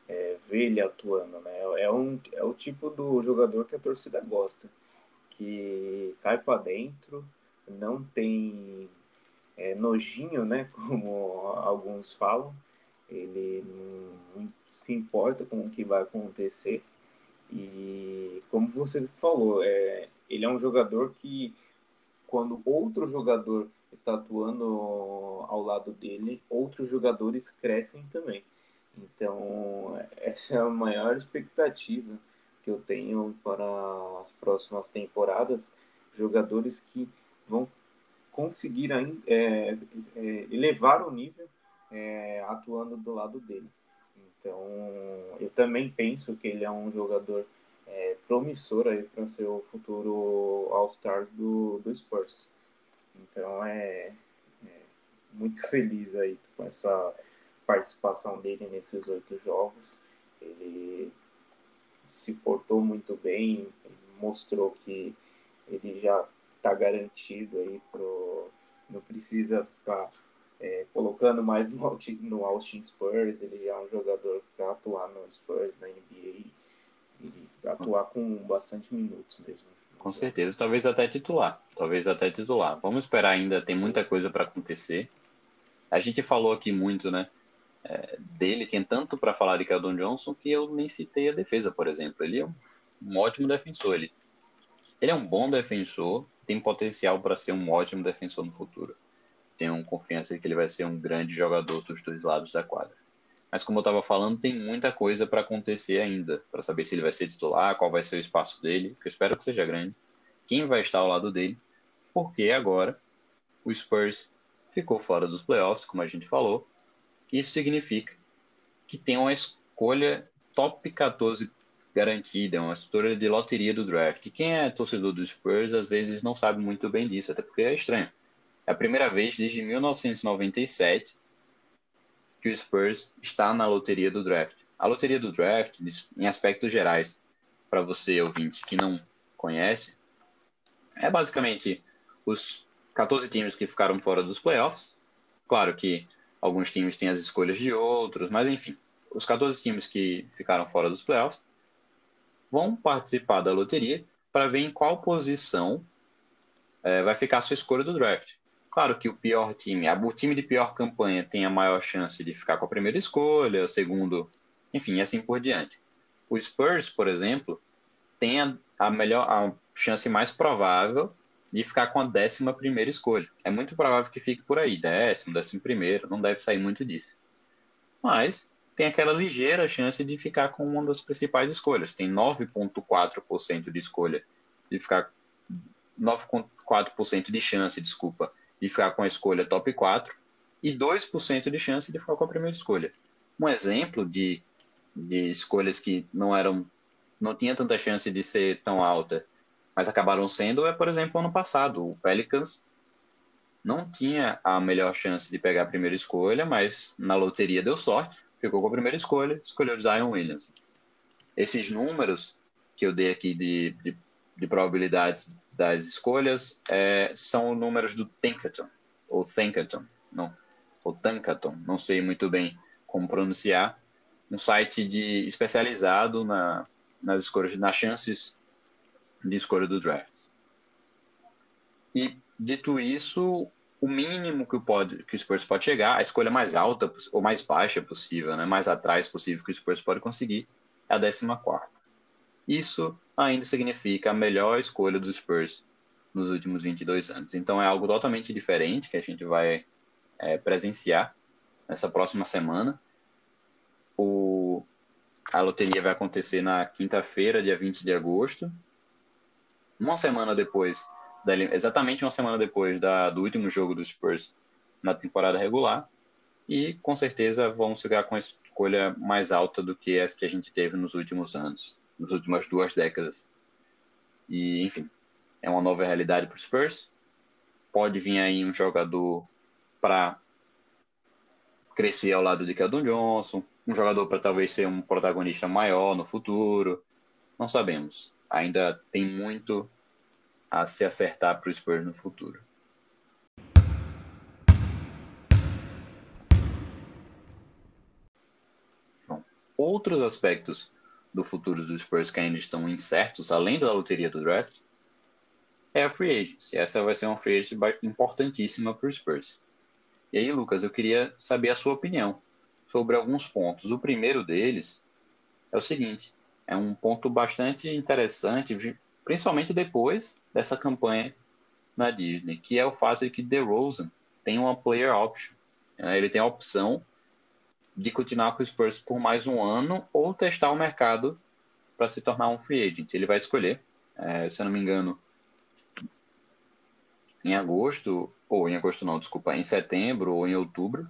É, ver ele atuando, né? É, um, é o tipo do jogador que a torcida gosta, que cai para dentro, não tem é, nojinho, né? Como alguns falam, ele não se importa com o que vai acontecer e como você falou, é, ele é um jogador que quando outro jogador está atuando ao lado dele, outros jogadores crescem também. Então, essa é a maior expectativa que eu tenho para as próximas temporadas. Jogadores que vão conseguir é, é, elevar o nível é, atuando do lado dele. Então, eu também penso que ele é um jogador é, promissor aí para ser o futuro All-Star do, do Spurs. Então, é, é, muito feliz aí com essa participação dele nesses oito jogos. Ele se portou muito bem, mostrou que ele já está garantido aí pro não precisa ficar é, colocando mais no, no Austin Spurs, ele é um jogador para atuar no Spurs, na NBA, e atuar com bastante minutos mesmo. Com certeza, talvez até titular, talvez até titular. Vamos esperar ainda, tem Sim. muita coisa para acontecer. A gente falou aqui muito, né, é, dele, tem tanto para falar de Keldon Johnson que eu nem citei a defesa, por exemplo. Ele é um, um ótimo defensor, ele, ele é um bom defensor, tem potencial para ser um ótimo defensor no futuro tenho confiança que ele vai ser um grande jogador dos dois lados da quadra. Mas como eu estava falando, tem muita coisa para acontecer ainda, para saber se ele vai ser titular, qual vai ser o espaço dele, que eu espero que seja grande, quem vai estar ao lado dele, porque agora o Spurs ficou fora dos playoffs, como a gente falou. Isso significa que tem uma escolha top 14 garantida, uma história de loteria do draft. Quem é torcedor dos Spurs às vezes não sabe muito bem disso, até porque é estranho. É a primeira vez desde 1997 que o Spurs está na loteria do draft. A loteria do draft, em aspectos gerais, para você ouvinte que não conhece, é basicamente os 14 times que ficaram fora dos playoffs. Claro que alguns times têm as escolhas de outros, mas enfim, os 14 times que ficaram fora dos playoffs vão participar da loteria para ver em qual posição é, vai ficar a sua escolha do draft. Claro que o pior time, o time de pior campanha tem a maior chance de ficar com a primeira escolha, o segundo, enfim, assim por diante. O Spurs, por exemplo, tem a, a melhor, a chance mais provável de ficar com a décima primeira escolha. É muito provável que fique por aí, décimo, décimo primeiro, não deve sair muito disso. Mas tem aquela ligeira chance de ficar com uma das principais escolhas. Tem 9,4% de escolha de ficar 9,4% de chance, desculpa, de ficar com a escolha top 4 e 2% de chance de ficar com a primeira escolha. Um exemplo de, de escolhas que não eram não tinha tanta chance de ser tão alta, mas acabaram sendo é, por exemplo, ano passado, o Pelicans não tinha a melhor chance de pegar a primeira escolha, mas na loteria deu sorte, ficou com a primeira escolha, escolheu Zion Williams. Esses números que eu dei aqui de, de, de probabilidades das escolhas é, são números do Tankathon, ou Tankathon, não, ou Tankathon, não sei muito bem como pronunciar, um site de especializado na, nas escolhas, nas chances de escolha do draft. E dito isso, o mínimo que pode, que o Spurs pode chegar, a escolha mais alta ou mais baixa possível, né, mais atrás possível que o Spurs pode conseguir, é a 14. Isso ainda significa a melhor escolha dos Spurs nos últimos 22 anos. Então é algo totalmente diferente que a gente vai é, presenciar nessa próxima semana. O, a loteria vai acontecer na quinta-feira, dia 20 de agosto. Uma semana depois, exatamente uma semana depois da, do último jogo dos Spurs na temporada regular. E com certeza vão chegar com a escolha mais alta do que as que a gente teve nos últimos anos, nas últimas duas décadas. E, enfim, é uma nova realidade para os Spurs. Pode vir aí um jogador para crescer ao lado de Keldon Johnson, um jogador para talvez ser um protagonista maior no futuro. Não sabemos. Ainda tem muito a se acertar para o Spurs no futuro. Outros aspectos do futuro dos Spurs que ainda estão incertos, além da loteria do draft, é a free agency. Essa vai ser uma free agency importantíssima para os Spurs. E aí, Lucas, eu queria saber a sua opinião sobre alguns pontos. O primeiro deles é o seguinte: é um ponto bastante interessante, principalmente depois dessa campanha na Disney, que é o fato de que DeRozan tem uma player option. Né? Ele tem a opção de continuar com os Spurs por mais um ano ou testar o mercado para se tornar um free agent. Ele vai escolher, é, se eu não me engano, em agosto, ou em agosto não, desculpa, em setembro ou em outubro.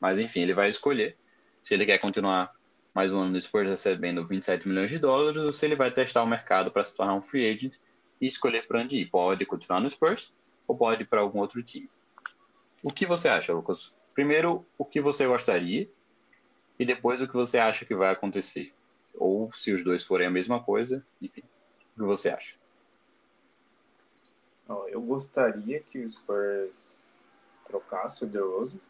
Mas enfim, ele vai escolher se ele quer continuar mais um ano no Spurs recebendo 27 milhões de dólares ou se ele vai testar o mercado para se tornar um free agent e escolher para onde ir. Pode continuar no Spurs ou pode ir para algum outro time. O que você acha, Lucas? Primeiro, o que você gostaria e depois o que você acha que vai acontecer. Ou se os dois forem a mesma coisa, enfim, o que você acha? eu gostaria que o Spurs trocasse o DeRozan,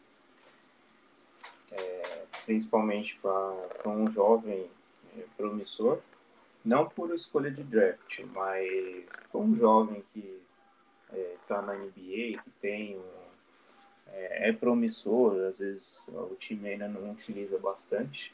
é, principalmente para um jovem é, promissor, não por escolha de draft, mas para um jovem que é, está na NBA, que tem um, é, é, promissor, às vezes o time ainda não utiliza bastante.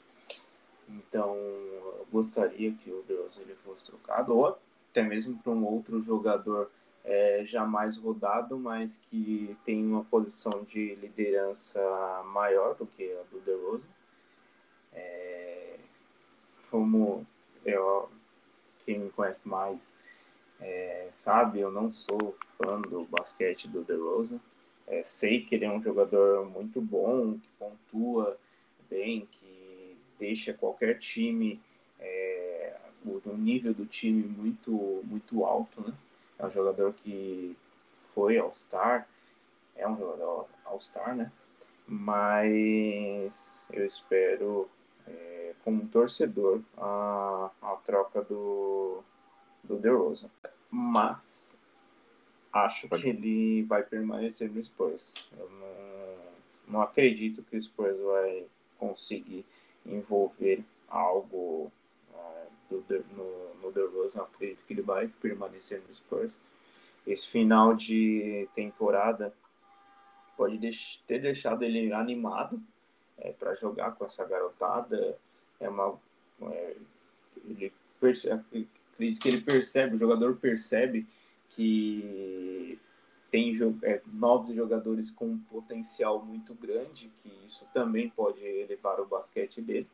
Então, eu gostaria que o DeRozan ele fosse trocado, ou até mesmo para um outro jogador é, já mais rodado, mas que tem uma posição de liderança maior do que a do DeRozan. É, como eu, quem me conhece mais é, sabe, eu não sou fã do basquete do DeRozan. É, sei que ele é um jogador muito bom, que pontua bem, que deixa qualquer time, é, o nível do time muito, muito alto, né? É um jogador que foi All-Star, é um jogador All-Star, né? Mas eu espero, é, como torcedor, a, a troca do, do DeRozan. Mas acho que ele vai permanecer no Spurs. Eu não, não acredito que o Spurs vai conseguir envolver algo do, no, no DeRozan, acredito que ele vai permanecer no Spurs. Esse final de temporada pode ter deixado ele animado é, para jogar com essa garotada. É uma, é, ele percebe, acredito que ele percebe, o jogador percebe que tem é, novos jogadores com um potencial muito grande, que isso também pode elevar o basquete dele.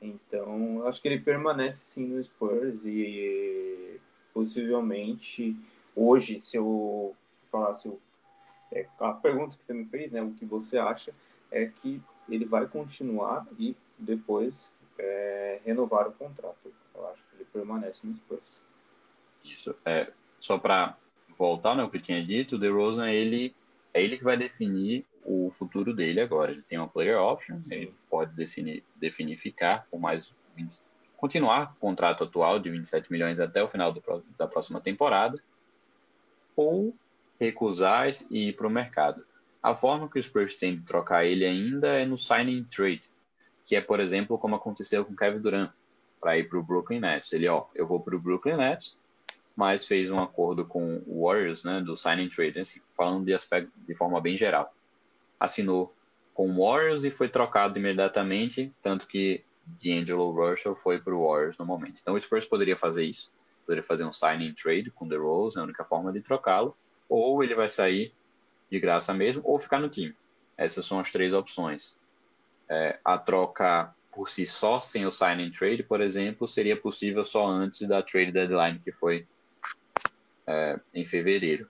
Então, acho que ele permanece sim no Spurs e possivelmente hoje, se eu falasse é, a pergunta que você me fez, né, o que você acha, é que ele vai continuar e depois é, renovar o contrato. Eu acho que ele permanece no Spurs. Isso. É, só para voltar no que eu tinha dito, o DeRozan, ele, é ele que vai definir o futuro dele agora. Ele tem uma player option, Sim. ele pode definir, definir ficar por mais 20, continuar o contrato atual de 27 milhões até o final do, da próxima temporada, ou recusar e ir para o mercado. A forma que os Spurs têm de trocar ele ainda é no signing trade. que é, por exemplo, como aconteceu com Kevin Durant, para ir para o Brooklyn Nets. Ele, ó, eu vou para o Brooklyn Nets, mas fez um acordo com o Warriors, né, do signing trade, assim, falando de aspecto de forma bem geral. Assinou com o Warriors e foi trocado imediatamente, tanto que D'Angelo Russell foi para o Warriors no momento. Então o Spurs poderia fazer isso, poderia fazer um signing trade com The Rose, é a única forma de trocá-lo, ou ele vai sair de graça mesmo, ou ficar no time. Essas são as três opções. É, a troca por si só, sem o signing trade, por exemplo, seria possível só antes da trade deadline, que foi é, em fevereiro.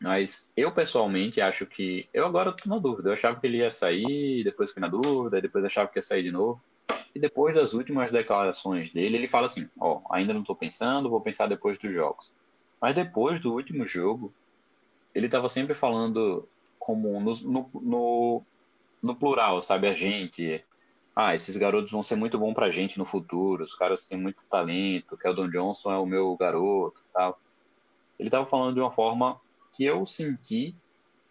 Mas eu pessoalmente acho que. Eu agora tô na dúvida. Eu achava que ele ia sair, depois fiquei na dúvida, depois achava que ia sair de novo. E depois das últimas declarações dele, ele fala assim: Ó, oh, ainda não tô pensando, vou pensar depois dos jogos. Mas depois do último jogo, ele tava sempre falando como no, no, no, no plural, sabe? A gente. Ah, esses garotos vão ser muito bom pra gente no futuro, os caras têm muito talento, Keldon Johnson é o meu garoto tal. Ele tava falando de uma forma que eu senti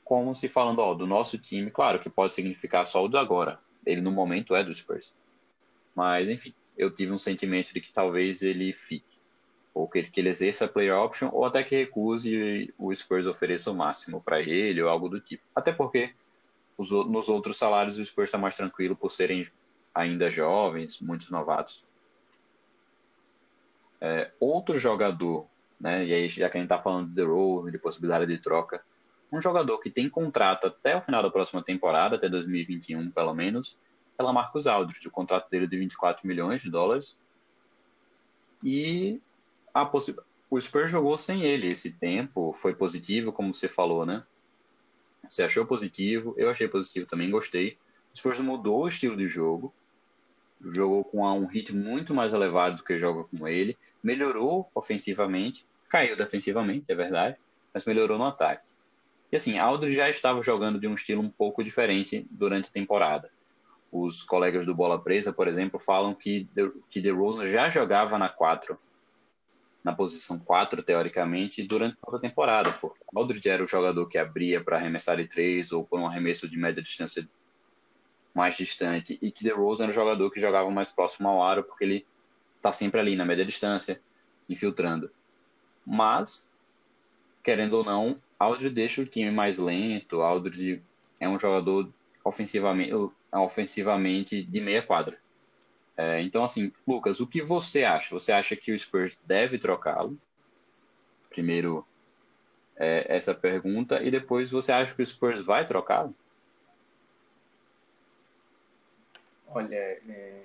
como se falando, ó, do nosso time, claro que pode significar só o do agora. Ele no momento é do Spurs. Mas, enfim, eu tive um sentimento de que talvez ele fique. Ou que, ele exerça a player option, ou até que recuse e o Spurs ofereça o máximo para ele, ou algo do tipo. Até porque os, nos outros salários o Spurs está mais tranquilo por serem ainda jovens, muitos novatos. É, outro jogador né? E aí, já que a gente está falando de The de possibilidade de troca, um jogador que tem contrato até o final da próxima temporada, até 2021 pelo menos, é Lamarcus Aldridge. O contrato dele é de 24 milhões de dólares. E a possi... o Spurs jogou sem ele esse tempo, foi positivo, como você falou, né? Você achou positivo, eu achei positivo também, gostei. O Spurs mudou o estilo de jogo, jogou com um ritmo muito mais elevado do que joga com ele, melhorou ofensivamente, caiu defensivamente, é verdade, mas melhorou no ataque. E assim, Aldridge já estava jogando de um estilo um pouco diferente durante a temporada. Os colegas do Bola Presa, por exemplo, falam que The, que DeRozan já jogava na 4, na posição 4, teoricamente, durante toda a temporada, porque Aldridge era o jogador que abria para arremessar de 3 ou por um arremesso de média distância mais distante, e que DeRozan era o jogador que jogava mais próximo ao aro, porque ele está sempre ali na média distância, infiltrando. Mas, querendo ou não, Aldridge deixa o time mais lento, Aldridge é um jogador ofensivamente, ofensivamente de meia quadra. É, então, assim, Lucas, o que você acha? Você acha que o Spurs deve trocá-lo? Primeiro, é, essa pergunta, e depois você acha que o Spurs vai trocá-lo? Olha, é...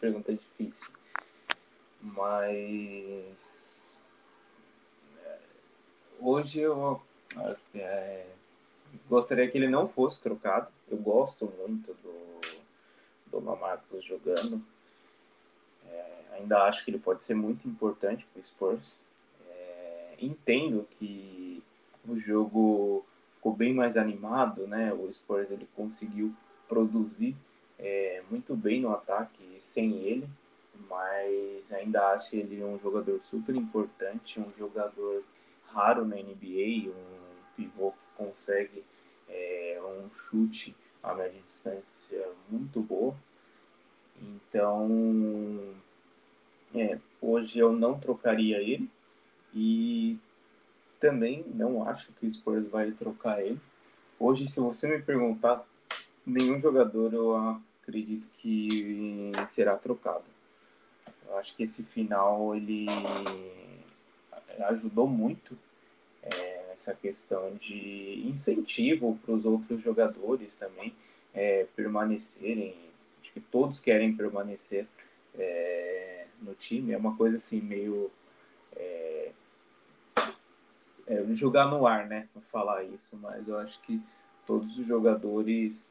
pergunta difícil, mas é, hoje eu é... gostaria que ele não fosse trocado. Eu gosto muito do, do Lamarcus jogando. É, ainda acho que ele pode ser muito importante para o Spurs. É, entendo que o jogo ficou bem mais animado, né? O Spurs ele conseguiu produzir é, muito bem no ataque sem ele, mas ainda acho ele um jogador super importante, um jogador raro na NBA, um pivô que consegue é, um chute a média distância muito boa. Então, é, hoje eu não trocaria ele e também não acho que o Spurs vai trocar ele. Hoje, se você me perguntar nenhum jogador eu acredito que será trocado. Eu acho que esse final ele ajudou muito é, essa questão de incentivo para os outros jogadores também é, permanecerem. Acho que todos querem permanecer é, no time. É uma coisa assim meio é, é, jogar no ar, né? Falar isso, mas eu acho que todos os jogadores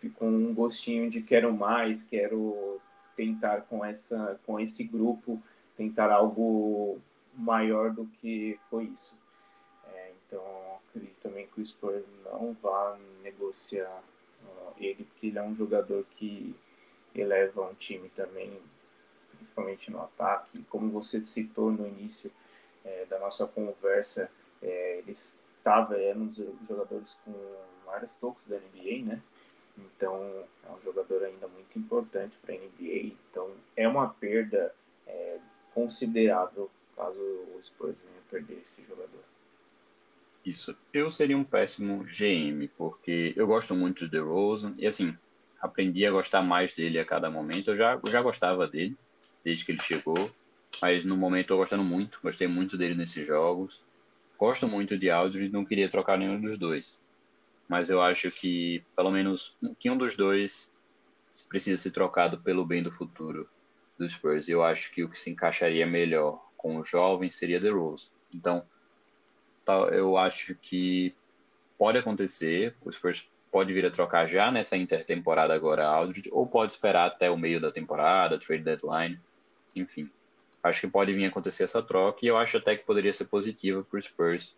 ficou um gostinho de quero mais, quero tentar com essa com esse grupo tentar algo maior do que foi isso. É, então acredito também que o Spurs não vá negociar uh, ele, porque ele é um jogador que eleva um time também, principalmente no ataque. Como você citou no início é, da nossa conversa, é, ele estava, era um dos jogadores com maiores toques da NBA, né? Então é um jogador ainda muito importante para a NBA. Então é uma perda é, considerável caso o Spurs venha perder esse jogador. Isso. Eu seria um péssimo GM, porque eu gosto muito de DeRozan e assim, aprendi a gostar mais dele a cada momento. Eu já, eu já gostava dele desde que ele chegou, mas no momento estou gostando muito, gostei muito dele nesses jogos. Gosto muito de Aldridge e não queria trocar nenhum dos dois. Mas eu acho que pelo menos que um dos dois precisa ser trocado pelo bem do futuro dos Spurs. Eu acho que o que se encaixaria melhor com o jovem seria The Rose. Então, eu acho que pode acontecer, o Spurs pode vir a trocar já nessa intertemporada agora Aldridge, ou pode esperar até o meio da temporada, trade deadline, enfim. Acho que pode vir a acontecer essa troca e eu acho até que poderia ser positiva para o Spurs.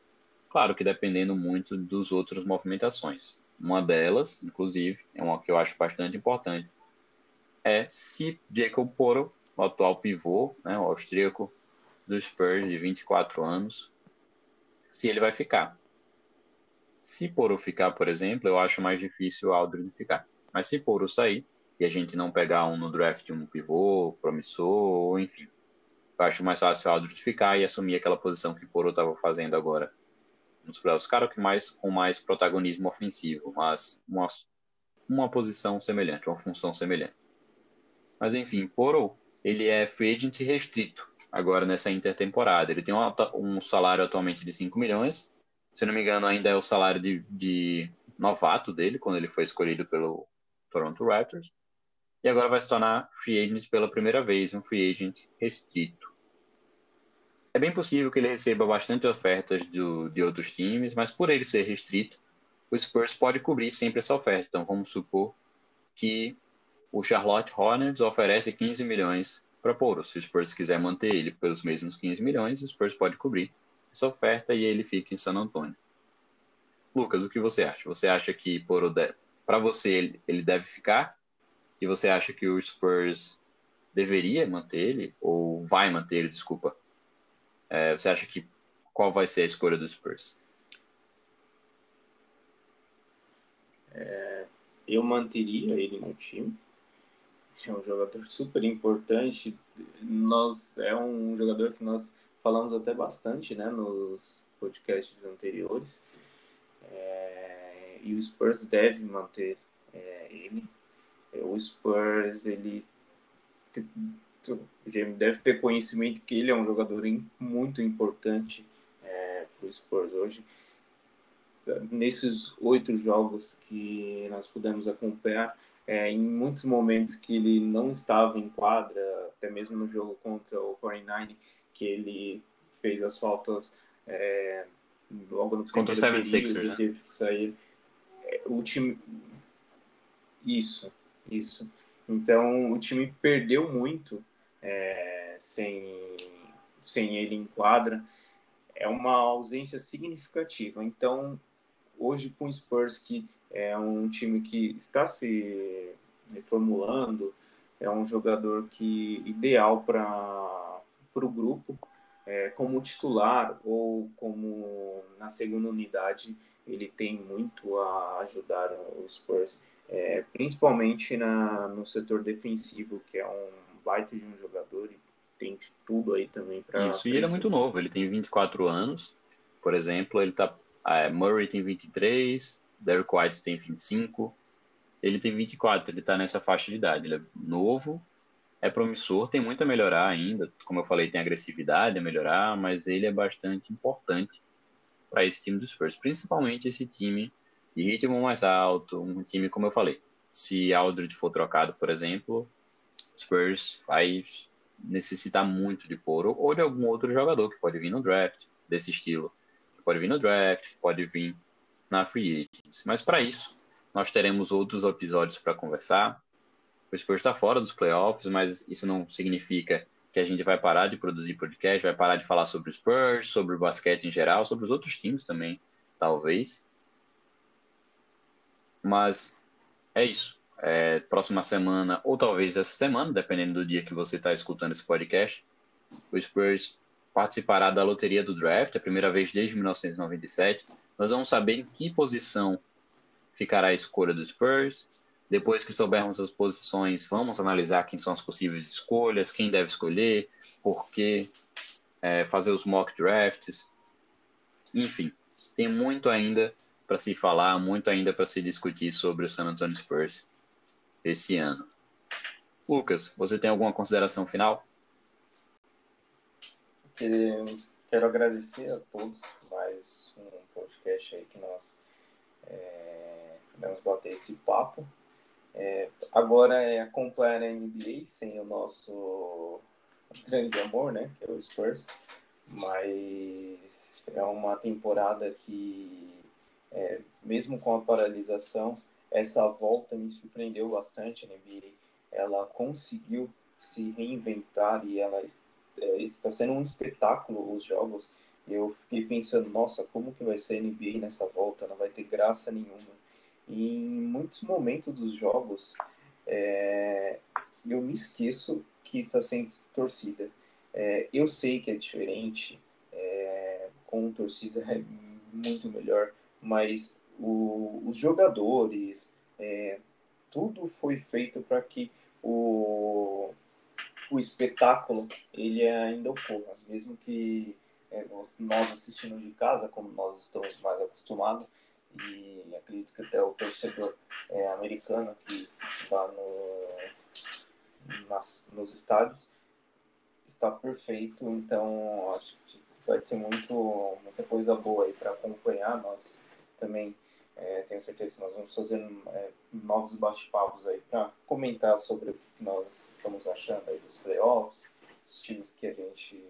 Claro que dependendo muito dos outros movimentações. Uma delas, inclusive, é uma que eu acho bastante importante, é se Jacob Poro, o atual pivô, né, o austríaco do Spurs de 24 anos, se ele vai ficar. Se Poro ficar, por exemplo, eu acho mais difícil o Aldrin ficar. Mas se Poro sair e a gente não pegar um no draft, um pivô, promissor, enfim, eu acho mais fácil o Aldridge ficar e assumir aquela posição que Poro estava fazendo agora nos playoffs. Cara, que mais com mais protagonismo ofensivo, mas uma, uma posição semelhante, uma função semelhante. Mas enfim, Poro, ele é free agent restrito agora nessa intertemporada. Ele tem um, um salário atualmente de 5 milhões. Se não me engano, ainda é o salário de, de novato dele, quando ele foi escolhido pelo Toronto Raptors. E agora vai se tornar free agent pela primeira vez, um free agent restrito. É bem possível que ele receba bastante ofertas do, de outros times, mas por ele ser restrito, o Spurs pode cobrir sempre essa oferta. Então vamos supor que o Charlotte Hornets oferece 15 milhões para Poro. Se o Spurs quiser manter ele pelos mesmos 15 milhões, o Spurs pode cobrir essa oferta e ele fica em San Antonio. Lucas, o que você acha? Você acha que para você ele deve ficar? E você acha que o Spurs deveria manter ele ou vai manter ele, desculpa, é, você acha que qual vai ser a escolha do Spurs? É, eu manteria ele no time. É um jogador super importante. Nós é um jogador que nós falamos até bastante, né, nos podcasts anteriores. É, e o Spurs deve manter é, ele. O Spurs ele o Jamie deve ter conhecimento que ele é um jogador muito importante é, para o Spurs hoje. Nesses oito jogos que nós pudemos acompanhar, é, em muitos momentos que ele não estava em quadra, até mesmo no jogo contra o 49, que ele fez as faltas é, logo no contra o 76ers, né? teve que sair. É, o time isso, isso. Então o time perdeu muito é, sem, sem ele em quadra, é uma ausência significativa. Então, hoje com o Spurs, que é um time que está se reformulando, é um jogador que ideal para o grupo, é, como titular ou como na segunda unidade, ele tem muito a ajudar o Spurs, é, principalmente na, no setor defensivo, que é um baita de um jogador e tem de tudo aí também para. Isso, e ele é muito novo, ele tem 24 anos, por exemplo, ele tá. É, Murray tem 23, Derek White tem 25, ele tem 24, ele está nessa faixa de idade. Ele é novo, é promissor, tem muito a melhorar ainda. Como eu falei, tem agressividade a melhorar, mas ele é bastante importante para esse time dos Spurs, principalmente esse time de ritmo mais alto, um time, como eu falei, se Aldridge for trocado, por exemplo, Spurs vai necessitar muito de Poro ou de algum outro jogador que pode vir no draft desse estilo, que pode vir no draft, que pode vir na free agents. Mas para isso, nós teremos outros episódios para conversar. O Spurs está fora dos playoffs, mas isso não significa que a gente vai parar de produzir podcast, vai parar de falar sobre o Spurs, sobre o basquete em geral, sobre os outros times também, talvez. Mas é isso é, próxima semana, ou talvez essa semana, dependendo do dia que você está escutando esse podcast, o Spurs participará da loteria do draft, a primeira vez desde 1997. Nós vamos saber em que posição ficará a escolha do Spurs. Depois que soubermos as posições, vamos analisar quem são as possíveis escolhas, quem deve escolher, por quê, é, fazer os mock drafts. Enfim, tem muito ainda para se falar, muito ainda para se discutir sobre o San Antonio Spurs esse ano. Lucas, você tem alguma consideração final? Quero agradecer a todos mais um podcast aí que nós é, vamos bater esse papo. É, agora é acompanhar a NBA sem o nosso grande amor, né? Que é o Spurs. Mas é uma temporada que, é, mesmo com a paralisação, essa volta me surpreendeu bastante. A NBA ela conseguiu se reinventar e ela é, está sendo um espetáculo os jogos. Eu fiquei pensando, nossa, como que vai ser a NBA nessa volta? Não vai ter graça nenhuma. E em muitos momentos dos jogos, é, eu me esqueço que está sendo torcida. É, eu sei que é diferente, é, com torcida é muito melhor, mas o, os jogadores, é, tudo foi feito para que o, o espetáculo ele ainda ocorra, mesmo que é, nós assistindo de casa, como nós estamos mais acostumados, e acredito que até o torcedor é, americano que está no, nas, nos estádios está perfeito, então acho que vai ter muito, muita coisa boa aí para acompanhar. Nós também é, tenho certeza que nós vamos fazer é, novos bate-papos aí para comentar sobre o que nós estamos achando aí dos playoffs, os times que a gente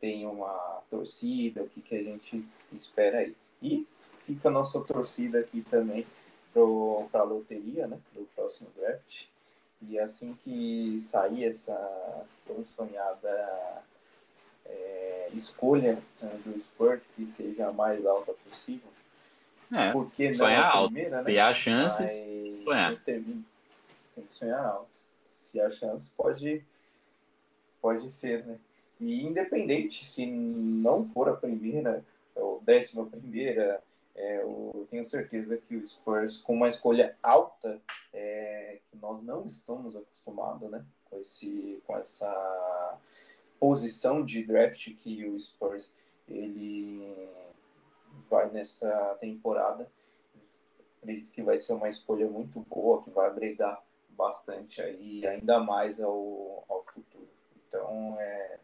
tem uma torcida, o que, que a gente espera aí. E fica a nossa torcida aqui também para a loteria, né, do próximo draft. E assim que sair essa tão sonhada é, escolha né, do Spurs, que seja a mais alta possível. É, Porque sonhar alto. Primeira, né? Se há chances, Mas, sonhar. Tem que sonhar alto. Se há chance, pode, pode ser, né? E independente se não for a primeira ou décima primeira, é, eu tenho certeza que o Spurs, com uma escolha alta, é, que nós não estamos acostumados, né? Com, esse, com essa posição de draft que o Spurs ele vai nessa temporada. Acredito que vai ser uma escolha muito boa, que vai agregar bastante aí, ainda mais ao, ao futuro. Então, é,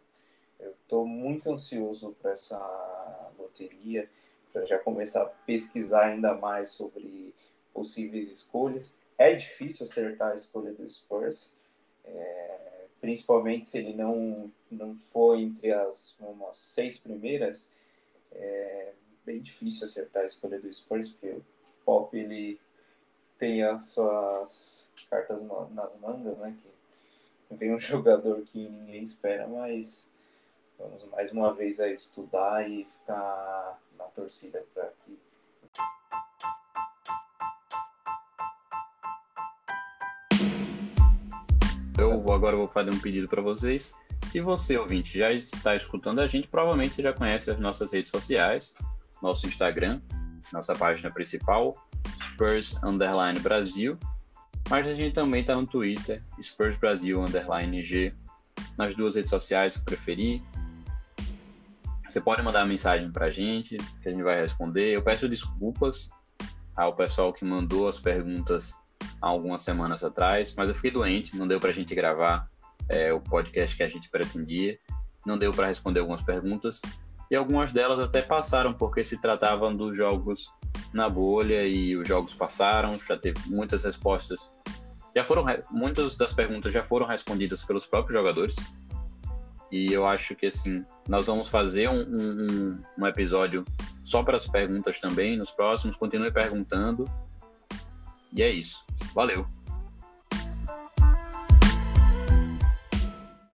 eu estou muito ansioso para essa loteria, para já começar a pesquisar ainda mais sobre possíveis escolhas. É difícil acertar a escolha do Spurs, é, principalmente se ele não, não for entre as umas seis primeiras. É bem difícil acertar a escolha do Spurs, porque o Pop ele tem as suas cartas nas mangas, né? Que vem um jogador que ninguém espera, mas Vamos mais uma vez a estudar e ficar na torcida para que Eu agora vou fazer um pedido para vocês. Se você, ouvinte, já está escutando a gente, provavelmente você já conhece as nossas redes sociais, nosso Instagram, nossa página principal, Spurs Underline Brasil. Mas a gente também está no Twitter, Spurs Brasil Underline G, nas duas redes sociais que preferir. Você pode mandar mensagem para a gente, que a gente vai responder. Eu peço desculpas ao pessoal que mandou as perguntas há algumas semanas atrás, mas eu fiquei doente, não deu para a gente gravar é, o podcast que a gente pretendia, não deu para responder algumas perguntas, e algumas delas até passaram, porque se tratavam dos jogos na bolha e os jogos passaram, já teve muitas respostas. Já foram muitas das perguntas já foram respondidas pelos próprios jogadores. E eu acho que assim, nós vamos fazer um, um, um episódio só para as perguntas também nos próximos. Continue perguntando. E é isso. Valeu!